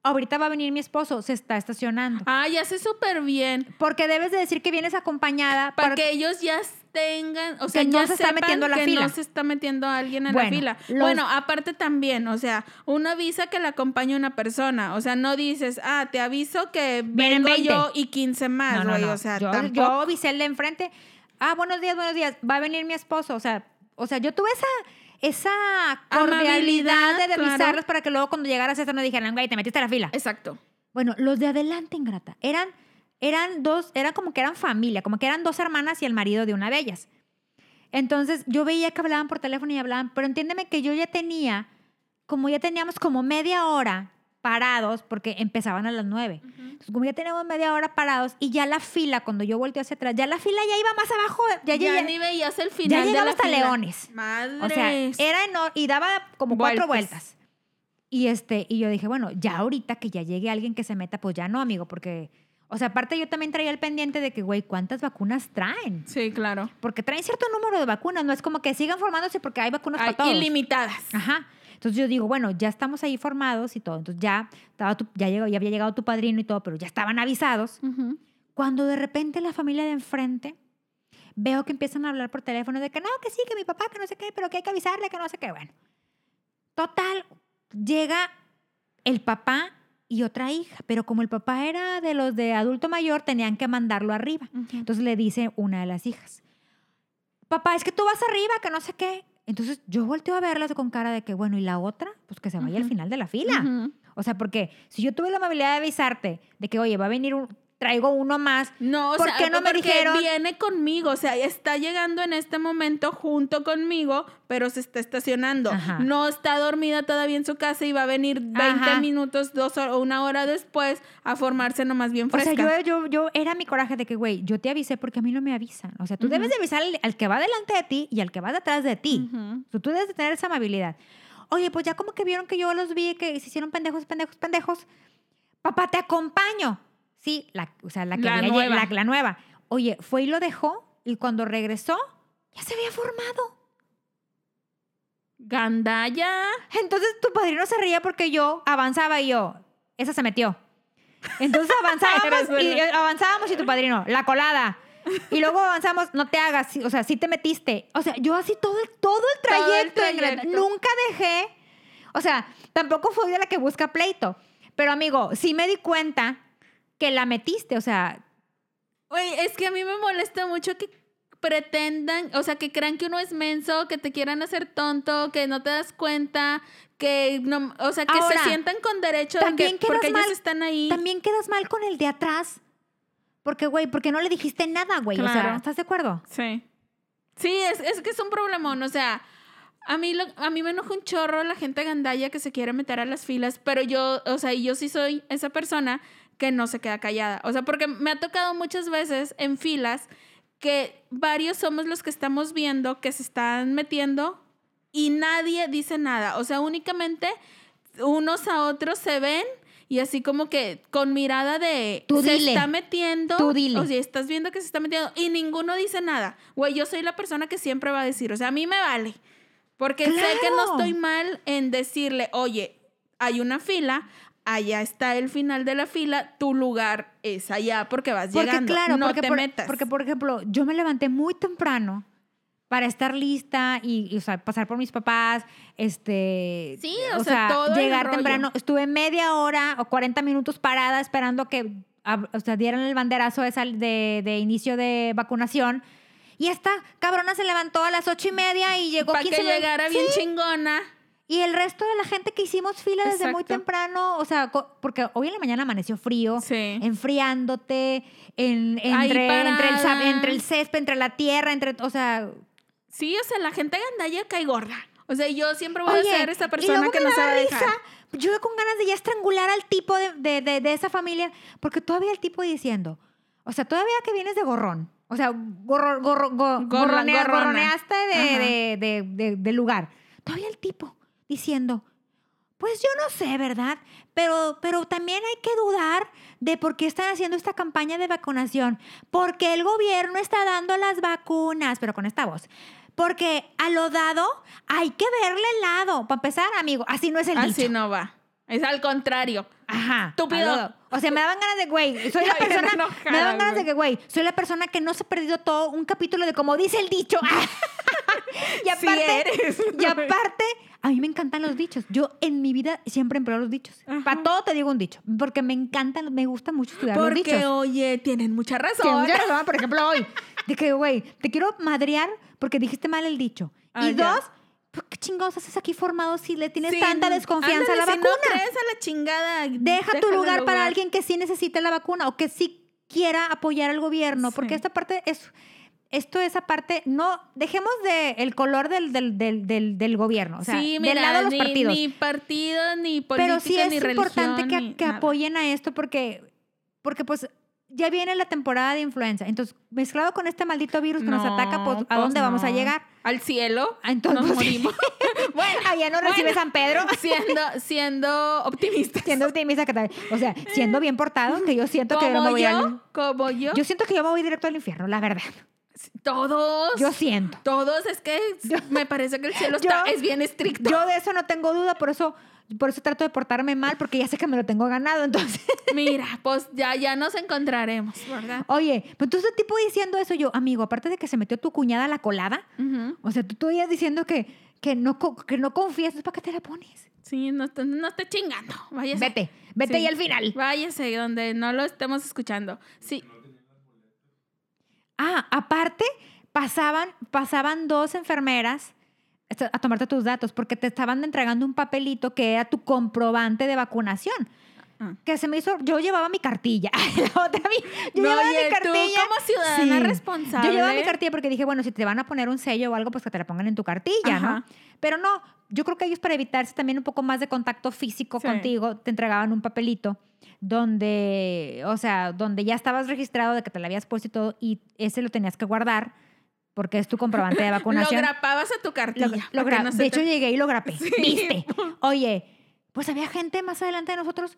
Ahorita va a venir mi esposo, se está estacionando. Ah, ya sé súper bien. Porque debes de decir que vienes acompañada Para para que ellos ya tengan, o sea, no ya se está metiendo a la que fila. no se está metiendo alguien en Bueno, la fila. los- Bueno, aparte también, o sea, uno avisa que le acompaña una persona, o sea, no dices, ah, te aviso que Vienen vengo 20. yo y 15 más, No, no, no. o sea, yo, tampoco. yo avisé el de enfrente. Ah, buenos días, buenos días. Va a venir mi esposo. O sea, o sea yo tuve esa, esa cordialidad de claro. avisarlos para que luego cuando llegaras a eso no dijeran, güey, te metiste a la fila. Exacto. Bueno, los de adelante, ingrata, eran, eran dos, eran como que eran familia, como que eran dos hermanas y el marido de una de ellas. Entonces yo veía que hablaban por teléfono y hablaban, pero entiéndeme que yo ya tenía, como ya teníamos como media hora parados, porque empezaban a las nueve. Entonces, como ya teníamos media hora parados y ya la fila, cuando yo volteé hacia atrás, ya la fila ya iba más abajo, ya, Ya, ya, ni veías el final ya de llegaba la hasta fila. Leones. O sea, era eno- y daba como cuatro Vueltas. vueltas. Y este, y yo dije, bueno, ya ahorita que ya llegue alguien que se meta, pues ya no, amigo, porque, o sea, aparte yo también traía el pendiente de que, güey, ¿cuántas vacunas traen? Sí, claro. Porque traen cierto número de vacunas, no es como que sigan formándose porque hay vacunas Hay para todos. ilimitadas. Ajá. Entonces yo digo, bueno, ya estamos ahí formados y todo. Entonces ya, estaba tu- ya, llegó, ya había llegado tu padrino y todo, pero ya estaban avisados. Ujú. Cuando de repente la familia de enfrente veo que empiezan a hablar por teléfono de que no, que sí, que mi papá, que no sé qué, pero que hay que avisarle, que no sé qué. Bueno, total, llega el papá y otra hija, pero como el papá era de los de adulto mayor, tenían que mandarlo arriba. Ujú. Entonces le dice una de las hijas, papá, es que tú vas arriba, que no sé qué. Entonces yo volteo a verlas con cara de que, bueno, ¿y la otra? Pues que se vaya al final de la fila. O sea, porque si yo tuve la amabilidad de avisarte de que, oye, va a venir un- traigo uno más. No, o ¿Por sea, qué no me porque dijeron? viene conmigo, o sea, está llegando en este momento junto conmigo, pero se está estacionando. Ajá. No está dormida todavía en su casa y va a venir 20 Ajá. minutos, dos o una hora después a formarse nomás bien O fresca. sea, yo, yo, yo era mi coraje de que, güey, yo te avisé porque a mí no me avisan. O sea, tú debes de avisar al, al que va delante de ti y al que va detrás de ti. Ujú. O sea, tú debes de tener esa amabilidad. Oye, pues ya como que vieron que yo los vi, que se hicieron pendejos, pendejos, pendejos. Papá, te acompaño. Sí, la, o sea, la que La había nueva. La, la nueva. Oye, fue y lo dejó y cuando regresó, ya se había formado. Gandaya. Entonces tu padrino se reía porque yo avanzaba y yo, esa se metió. Entonces avanzábamos y avanzábamos y tu padrino, la colada. Y luego avanzamos, no te hagas, o sea, sí te metiste. O sea, yo así todo el, todo el Todo el trayecto, Ingrid, trayecto. nunca dejé. O sea, tampoco fui de la que busca pleito. Pero amigo, sí me di cuenta que la metiste, o sea, Oye, es que a mí me molesta mucho que pretendan, o sea, que crean que uno es menso, que te quieran hacer tonto, que no te das cuenta, que no, o sea, que Ahora, se sientan con derecho de que porque ellos mal- están ahí. también quedas mal con el de atrás. Porque, güey, porque no le dijiste nada, güey. O sea. ¿estás de acuerdo? Sí. Sí, es, es que es un problemón. O sea, a mí, lo- a mí me enoja un chorro la gente gandalla que se quiere meter a las filas, pero yo, o sea, y yo sí soy esa persona que no se queda callada. O sea, porque me ha tocado muchas veces en filas que varios somos los que estamos viendo que se están metiendo y nadie dice nada. O sea, únicamente unos a otros se ven y así como que con mirada de Tú se dile. está metiendo. Tú dile. O sea, estás viendo que se está metiendo y ninguno dice nada. Güey, yo soy la persona que siempre va a decir, o sea, a mí me vale. Porque sé que no estoy mal en decirle, oye, hay una fila, allá está el final de la fila, tu lugar es allá porque vas Porque llegando. claro, no porque, te por, metas. porque por ejemplo, yo me levanté muy temprano para estar lista y, y, o sea, pasar por mis papás, este, Sí, o sea, todo el llegar temprano. Estuve media hora o 40 minutos parada esperando que o sea, dieran el banderazo esa de, de inicio de vacunación. Y esta cabrona se levantó a las ocho y media y llegó para 15 que llegara bien Sí. chingona. Y el resto de la gente que hicimos fila desde muy Exacto. temprano, o sea, porque hoy en la mañana amaneció frío, Sí. enfriándote, en, entre, entre, el, entre el césped, entre la tierra, entre, o sea, Sí, o sea, la gente gandalla cae gorda. O sea, yo siempre voy oye, a ser esa y persona luego que me no se va daba a dejar. risa, Yo con ganas de ya estrangular al tipo de, de, de- de esa familia, porque todavía el tipo diciendo, o sea, todavía que vienes de gorrón, o sea, gorro, gorro, go- Gorra- gorronea- gorroneaste de, lugar. Todavía el tipo diciendo, pues yo no sé, ¿verdad? Pero, pero también hay que dudar de por qué están haciendo esta campaña de vacunación. Porque el gobierno está dando las vacunas, pero con esta voz. Porque a lo dado hay que verle el lado. Para empezar, amigo, así no es el Así dicho. no va. Es al contrario. Ajá. Estúpido. O sea, me daban ganas de, güey, soy la persona, enojada, me daban ganas de que, güey, soy la persona que no se ha perdido todo un capítulo de como dice el dicho. y Sí aparte, eres, y aparte, a mí me encantan los dichos. Yo en mi vida siempre empleo los dichos. Ajá. Para todo te digo un dicho, porque me encantan, me gusta mucho estudiar los Porque, dichos. oye, tienen mucha razón. mucha razón, por ejemplo, hoy, de que, güey, te quiero madrear porque dijiste mal el dicho. Ah, y ya. dos, ¿por qué chingados haces aquí formado si le tienes Sí, tanta desconfianza a la ándale, vacuna? Si no crees a la chingada. Deja tu déjalo lugar para alguien que sí necesite la vacuna o que sí quiera apoyar al gobierno, porque Sí. esta parte es, esto esa parte, no, dejemos de el color del, del, del, del, del gobierno, o sea, sí, del mira, lado de los ni, partidos. Ni partido, ni política, Pero sí es ni importante religión, que, que apoyen a esto porque, porque pues ya viene la temporada de influenza. Entonces, mezclado con este maldito virus que nos No, ataca, pues, ¿a pues dónde vamos a llegar? Al cielo. Ah, Entonces, nos morimos. bueno, Allá no recibe bueno, San Pedro. Siendo, siendo optimista. Siendo optimista que tal. O sea, siendo bien portado, que yo siento que no Como me voy yo, al- como yo, Yo siento que yo me voy directo al infierno, la verdad. Todos. Yo siento. Todos, es que me parece que el cielo Yo- está, es bien estricto. Yo de eso no tengo duda, por eso, por eso trato de portarme mal, porque ya sé que me lo tengo ganado. Entonces, Mira, pues ya, ya nos encontraremos, ¿verdad? oye, pues entonces tipo diciendo eso, yo, amigo, aparte de que se metió tu cuñada a la colada, o sea, tú todavía diciendo que, que, no, que no confías, ¿para qué te la pones? Sí, no, no esté chingando. Váyase. Vete, vete Sí. y al final. Váyase donde no lo estemos escuchando. Sí. Ah, aparte, pasaban, pasaban dos enfermeras a tomarte tus datos porque te estaban entregando un papelito que era tu comprobante de vacunación. Ah. que se me hizo, yo llevaba mi cartilla. La otra yo No, llevaba oye, mi tú cartilla. como ciudadana Sí. responsable. Yo llevaba mi cartilla porque dije, bueno, si te van a poner un sello o algo, pues que te la pongan en tu cartilla, Ajá. ¿no? Pero no, yo creo que ellos para evitarse también un poco más de contacto físico Sí. contigo, te entregaban un papelito donde, o sea, donde ya estabas registrado de que te la habías puesto y todo, y ese lo tenías que guardar porque es tu comprobante de Lo vacunación. grapabas a tu cartilla. Lo- lo no de te- hecho, llegué y lo grapé. Sí. ¿Viste? Oye, pues había gente más adelante de nosotros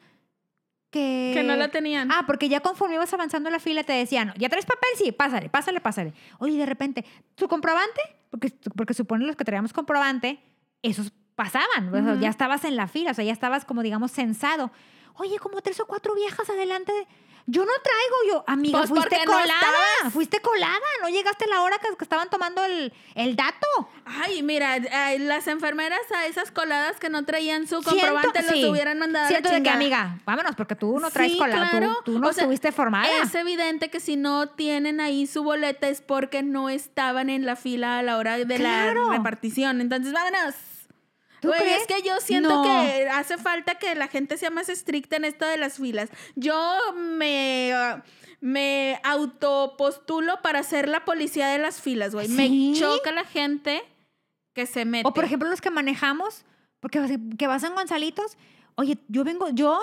que... Que no la tenían. Ah, porque ya conforme ibas avanzando en la fila te decían, ¿ya traes papel? Sí, pásale, pásale, pásale. Oye, y de repente, ¿tu comprobante? Porque, porque supone los que traíamos comprobante, esos pasaban, o sea, Ujú. ya estabas en la fila, o sea, ya estabas como, digamos, censado. Oye, como tres o cuatro viejas adelante. de- Yo no traigo, yo, amiga, Pues fuiste no colada, fuiste colada, no llegaste a la hora que, que estaban tomando el, el dato. Ay, mira, las enfermeras a esas coladas que no traían su Siento- comprobante sí. los hubieran mandado Siento a la de que, amiga, vámonos, porque tú no traes Sí, colada, tú- claro. tú, no O sea, estuviste formada. Es evidente que si no tienen ahí su boleta es porque no estaban en la fila a la hora de Claro. la repartición. Entonces, vámonos. ¿Tú Güey, es que yo siento No. que hace falta que la gente sea más estricta en esto de las filas. Yo me, me autopostulo para ser la policía de las filas, güey. ¿Sí? Me choca la gente que se mete. O por ejemplo los que manejamos, porque que vas en Gonzalitos, oye, yo vengo, yo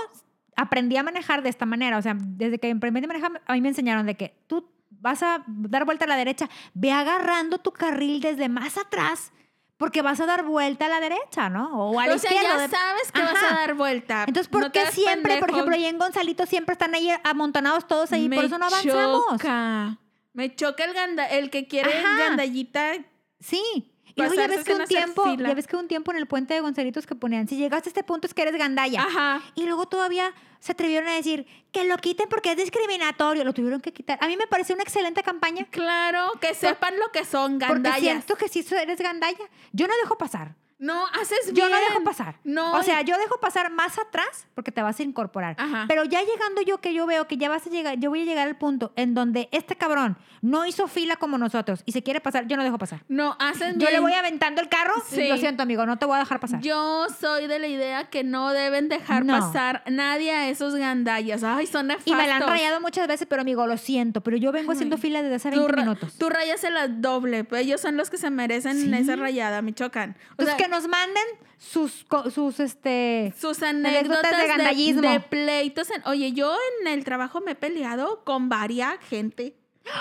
aprendí a manejar de esta manera, o sea, desde que aprendí a manejar, a mí me enseñaron de que tú vas a dar vuelta a la derecha, ve agarrando tu carril desde más atrás, porque vas a dar vuelta a la derecha, ¿no? O a la o sea, izquierda. ya sabes que vas a dar vuelta. Entonces, ¿por No qué siempre, por ejemplo, ahí en Gonzalito siempre están ahí amontonados todos ahí, Me por eso no avanzamos? choca. Me choca el ganda, el que quiere Ajá. gandallita. Sí. Y luego ya ves que un tiempo, ya ves que un tiempo en el puente de Gonzalitos que ponían, si llegaste a este punto es que eres gandalla. Ajá. Y luego todavía se atrevieron a decir que lo quiten porque es discriminatorio. Lo tuvieron que quitar. A mí me pareció una excelente campaña Claro, que sepan lo que son porque gandallas. siento que si eres gandalla, yo no dejo pasar. No, haces Yo bien. no dejo pasar. No. O sea, yo dejo pasar más atrás porque te vas a incorporar. Ajá. Pero ya llegando yo, que yo veo que ya vas a llegar, yo voy a llegar al punto en donde este cabrón no hizo fila como nosotros y se quiere pasar, yo no dejo pasar. no, haces Yo le bien. voy aventando el carro. Sí. Lo siento, amigo, no te voy a dejar pasar. Yo soy de la idea que no deben dejar No. pasar nadie a esos gandallas. Ay, son nefastos. y me la han rayado muchas veces, pero amigo, lo siento. Pero yo vengo haciendo fila desde hace 20 Tú, ra- minutos. tú rayas la doble. pues Ellos son los que se merecen Sí. esa rayada. Me chocan. O Entonces, sea, que nos manden sus, sus, este... sus anécdotas anécdotas de gandallismo. de pleitos. en- oye, yo en el trabajo me he peleado con varias gente.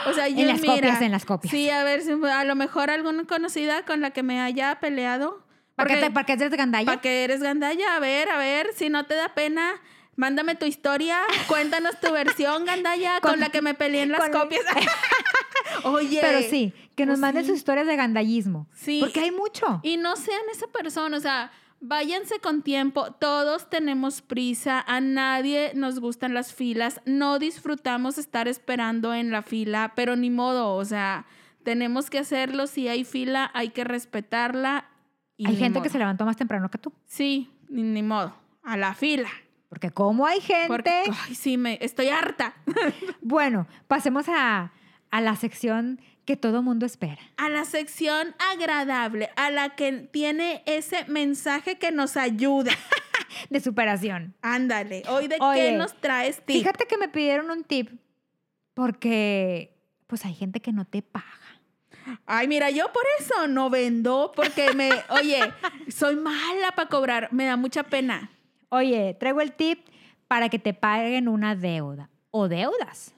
O sea, yo, En las mira, copias, en las copias. Sí, a ver, si a lo mejor alguna conocida con la que me haya peleado. ¿Para qué, Porque- te, para qué eres gandalla? ¿Para qué eres gandalla? A ver, a ver, si no te da pena, mándame tu historia, cuéntanos tu versión gandalla con, Con- la que me peleé en las con- copias. Oye. Pero sí, que nos pues manden sí. sus historias de gandallismo. Sí. Porque hay mucho. Y no sean esa persona, o sea, váyanse con tiempo, todos tenemos prisa, a nadie nos gustan las filas, no disfrutamos estar esperando en la fila, pero ni modo, o sea, tenemos que hacerlo, si hay fila, hay que respetarla. y hay gente que modo. se levantó más temprano que tú. Sí, ni, ni modo, a la fila. Porque como hay gente... Porque, ay, sí, me, estoy harta. Bueno, pasemos a, a la sección que todo mundo espera. A la sección agradable, a la que tiene ese mensaje que nos ayuda. De superación. Ándale, hoy de Oye, qué nos traes, tip? Fíjate que me pidieron un tip porque pues hay gente que no te paga. Ay, mira, yo por eso no vendo, porque me, oye, soy mala para cobrar, me da mucha pena. Oye, traigo el tip para que te paguen una deuda o deudas.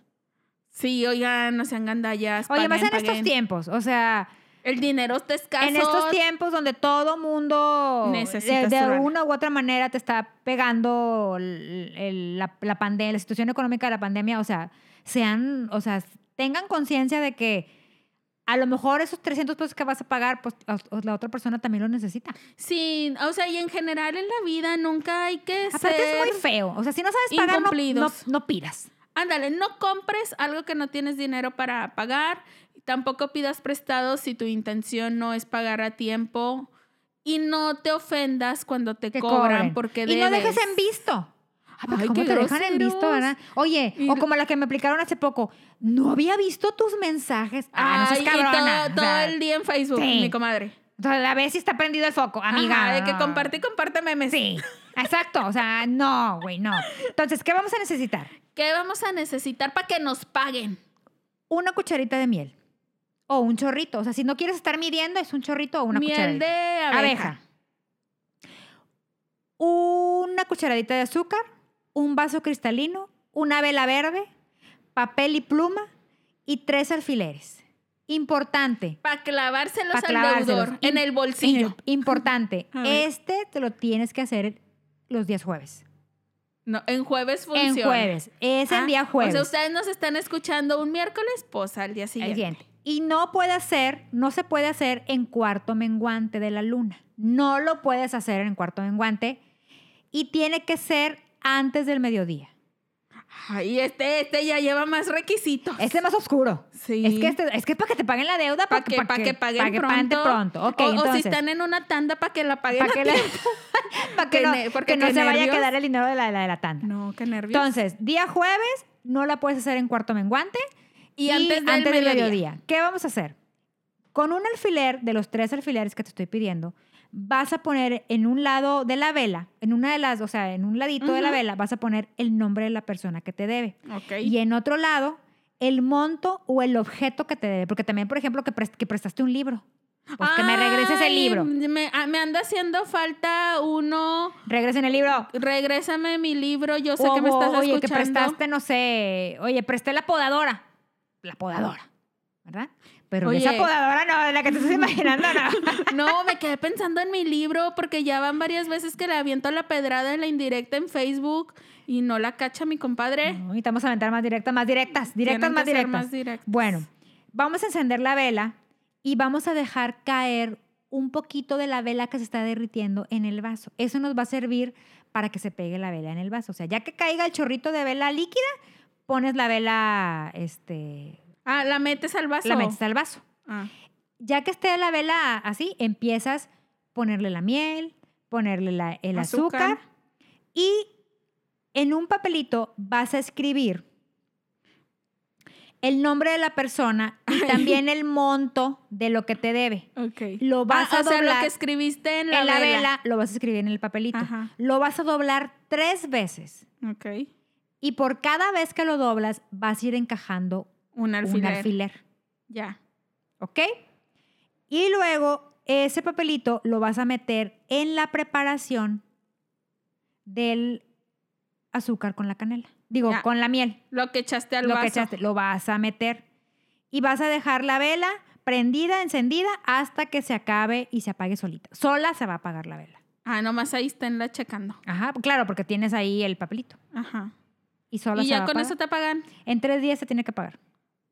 Sí, oigan, no sean gandallas. Oye, más en paguen, estos paguen. tiempos, o sea, El dinero está escaso. en estos tiempos donde todo mundo de, Necesitas de una u otra manera te está pegando el- el- la, la pandemia, la situación económica de la pandemia, o sea, sean, o sea, tengan conciencia de que a lo mejor esos 300 pesos que vas a pagar, pues la otra persona también los necesita. Sí, o sea, y en general en la vida nunca hay que Aparte ser... es muy feo, o sea, si no sabes pagar, no, no, no pidas. Ándale, no compres algo que no tienes dinero para pagar. Tampoco pidas prestado si tu intención no es pagar a tiempo. Y no te ofendas cuando te que cobran cobren. porque Y no dejes en visto. Ah, porque Ay, ¿Cómo te dejan en visto, groseros. verdad? Oye, Y- o como la que me aplicaron hace poco, no había visto tus mensajes. Ah, no seas y cabrona. todo, el día en Facebook, sí. mi comadre. entonces, a ver si está prendido el foco, amiga. Ajá, de que comparte y comparte memes. Sí. Exacto, o sea, no, güey, no. Entonces, ¿qué vamos a necesitar? ¿Qué vamos a necesitar para que nos paguen? Una cucharita de miel o un chorrito. O sea, si no quieres estar midiendo, es un chorrito o una Miel cucharadita. de abeja. Una cucharadita de azúcar, un vaso cristalino, una vela verde, papel y pluma y tres alfileres. Importante. Para clavárselos Pa' al clavárselos. deudor en el bolsillo. Importante. Este te lo tienes que hacer los días jueves. No, en jueves funciona. En jueves. Es en Ah, día jueves. O sea, ustedes nos están escuchando un miércoles, pues al día El siguiente. siguiente. Y no puede hacer, no se puede hacer en cuarto menguante de la luna. No lo puedes hacer en cuarto menguante y tiene que ser antes del mediodía. Ay, este, este ya lleva más requisitos. Este es más oscuro. Sí. Es que este, es que para que te paguen la deuda, para para que, pa' que paguen pa' que pronto. pronto. Ok, o, si están en una tanda para que la paguen para que, la- tiempo. pa' que Que no, porque que se vaya a quedar el dinero de la, la- de la tanda. No, qué nervios. Entonces, día jueves no la puedes hacer en cuarto menguante y, antes del mediodía. ¿Qué vamos a hacer? Con un alfiler de los tres alfileres que te estoy pidiendo, vas a poner en un lado de la vela, en una de las, o sea, en un ladito de la vela, vas a poner el nombre de la persona que te debe. Ok. Y en otro lado, el monto o el objeto que te debe. Porque también, por ejemplo, que, pres- que prestaste un libro. Pues que me regreses el libro. Me, ah, me anda haciendo falta uno. Regresen el libro. Regrésame mi libro. Yo sé que me estás o, oye, que escuchando. prestaste, no sé, oye, presté la podadora. La podadora, ¿verdad? Pero Oye. esa podadora no, de la que te estás imaginando, no. No, me quedé pensando en mi libro porque ya van varias veces que le aviento la pedrada en la indirecta en Facebook y no la cacha mi compadre. No, necesitamos aventar más directas, más directas, directas, más directas. más directas. Bueno, vamos a encender la vela y vamos a dejar caer un poquito de la vela que se está derritiendo en el vaso. Eso nos va a servir para que se pegue la vela en el vaso. O sea, ya que caiga el chorrito de vela líquida, pones la vela, este, Ah, la metes al vaso. la metes al vaso. Ah. Ya que esté la vela así, empiezas a ponerle la miel, ponerle la- el azúcar. Azúcar. y en un papelito vas a escribir el nombre de la persona y también el monto de lo que te debe. Lo vas Ah, a o sea, lo doblar que escribiste en la, en la vela. vela, lo vas a escribir en el papelito. Ajá. Lo vas a doblar tres veces Ok. y por cada vez que lo doblas vas a ir encajando Un alfiler. un alfiler. Ya. ¿Ok? Y luego ese papelito lo vas a meter en la preparación del azúcar con la canela. Digo, Ya. con la miel. Lo que echaste al lo vaso. que echaste, lo vas a meter. Y vas a dejar la vela prendida, encendida, hasta que se acabe y se apague solita. Sola se va a apagar la vela. Ah, nomás ahí esténla checando. Ajá, claro, porque tienes ahí el papelito. Ajá. Y sola y se ya va con a eso apagar. te pagan. En tres días se tiene que pagar.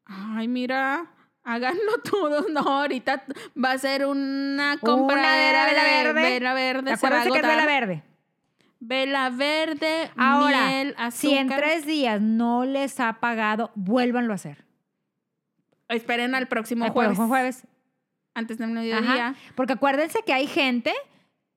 Ay, mira. Háganlo todos. No, ahorita va a ser una compra Una vela verde. Vela verde. se va a que es vela verde. Vela verde, Ahora, miel, azúcar. si en tres días no les ha pagado, vuélvanlo a hacer. Esperen al próximo El jueves. próximo jueves. Antes del mediodía. Porque acuérdense que hay gente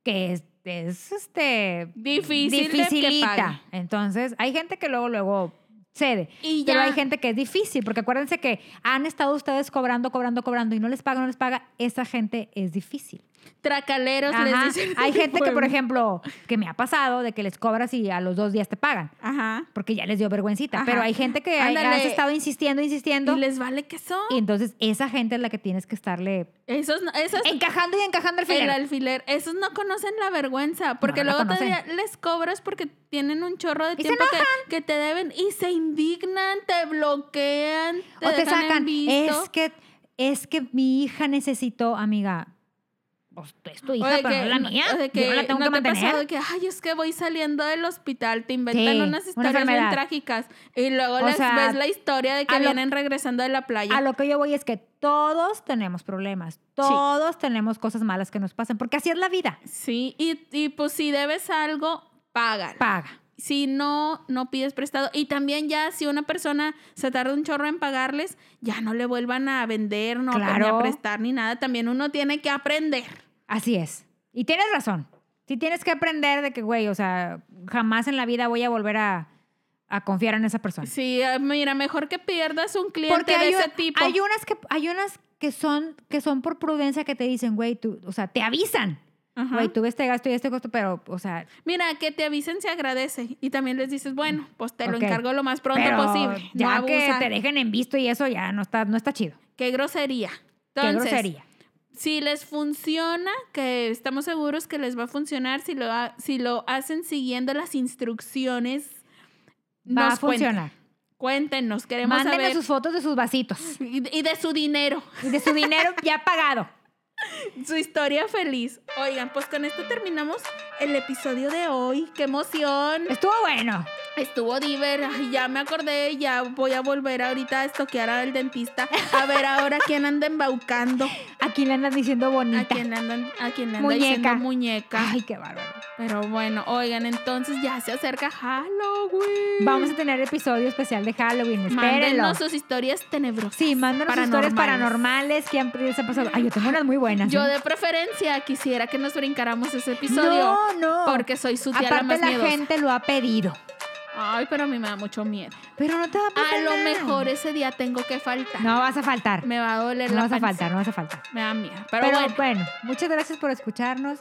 que es, es, este Difícil de que dificilita. pague. Entonces, hay gente que luego luego cede. Y Pero ya. hay gente que es difícil, porque acuérdense que han estado ustedes cobrando, cobrando, cobrando y no les paga, no les paga. Esa gente es difícil. Tracaleros Ajá. les dicen. Hay gente que, por ejemplo, que me ha pasado de que les cobras y a los dos días te pagan. Ajá. Porque ya les dio vergüencita. Ajá. Pero hay gente que hay- has Ándale. estado insistiendo, insistiendo. Y les vale que son. Y entonces esa gente es la que tienes que estarle Esos, no- esos encajando y encajando el filero. alfiler, esos no conocen la vergüenza, porque No, no luego todavía les cobras porque tienen un chorro de tiempo que, que te deben y se indignan, te bloquean, te, o te en sacan. visto. Es que, es que mi hija necesitó, amiga. Pues es tu O hija, pero no que- es la mía. o de Yo que no la tengo ¿no que te mantener. pasado que, ay, es que voy saliendo del hospital, te inventan Sí, unas una historias bien enfermedad. trágicas y luego O les sea, ves la historia de que lo- vienen regresando de la playa. A lo que yo voy es que todos tenemos problemas. Todos tenemos cosas malas que nos pasan. Porque así es la vida. Sí, y, y pues si debes algo, paga. Paga. Si no, no pides prestado. Y también ya si una persona se tarda un chorro en pagarles, ya no le vuelvan a vender, no ni a Claro. prestar ni nada. También uno tiene que aprender. Así es. Y tienes razón. Sí tienes que aprender de que, güey, o sea, jamás en la vida voy a volver a, a confiar en esa persona. Sí, eh, mira, mejor que pierdas un cliente Porque de ese un- tipo. hay unas que hay unas que son que son por prudencia que te dicen, güey, tú, o sea, te avisan. Ajá. güey, tuve este gasto y este costo, pero, o sea, Mira, que te avisen se agradece. Y también les dices, bueno, pues te lo encargo lo más pronto pero posible. Ya no que te dejen en visto y eso ya no está, no está chido. Qué grosería. Qué grosería. Si les funciona, que estamos seguros que les va a funcionar, si lo, ha- si lo hacen siguiendo las instrucciones, Va nos a funcionar. Cuenten. Cuéntenos, queremos Mándenme saber. sus fotos de sus vasitos Y, y de su dinero, y de su dinero ya pagado. Su historia feliz. Oigan, pues con esto terminamos el episodio de hoy. ¡Qué emoción! Estuvo bueno. Estuvo diver, Ay, ya me acordé, ya voy a volver ahorita a estoquear al dentista a ver ahora quién anda embaucando, Aquí le andan diciendo a bonita. quién andan, a quién anda Muñeca. diciendo muñeca. Ay, qué bárbaro. Pero bueno, oigan, entonces ya se acerca Halloween. Vamos a tener episodio especial de Halloween. Espérenlo. Mándenos sus historias tenebrosas. Sí, mándanos sus historias paranormales que han ha pasado. Ay, yo tengo unas muy buenas. Yo ¿eh? de preferencia quisiera que nos brincáramos ese episodio. No, no. Porque soy su tía la Aparte más la miedosa. gente lo ha pedido. Ay, pero a mí me da mucho miedo. Pero no te va a pasar A lo nada. mejor ese día tengo que faltar. No vas a faltar. Me va a doler no la vas a faltar, no vas a faltar. Me da miedo. Pero, Pero, bueno, bueno. muchas gracias por escucharnos.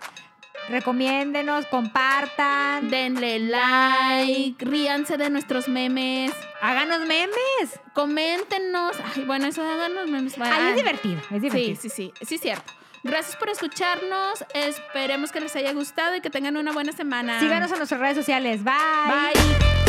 Recomiéndenos, compartan, denle like, ríanse de nuestros memes, háganos memes. coméntenos. Ay, bueno, eso de háganos memes. Ahí Ay, es divertido, es Sí, divertido. sí, sí, sí, es cierto. Gracias por escucharnos. Esperemos que les haya gustado y que tengan una buena semana. Síganos en nuestras redes sociales. Bye. Bye.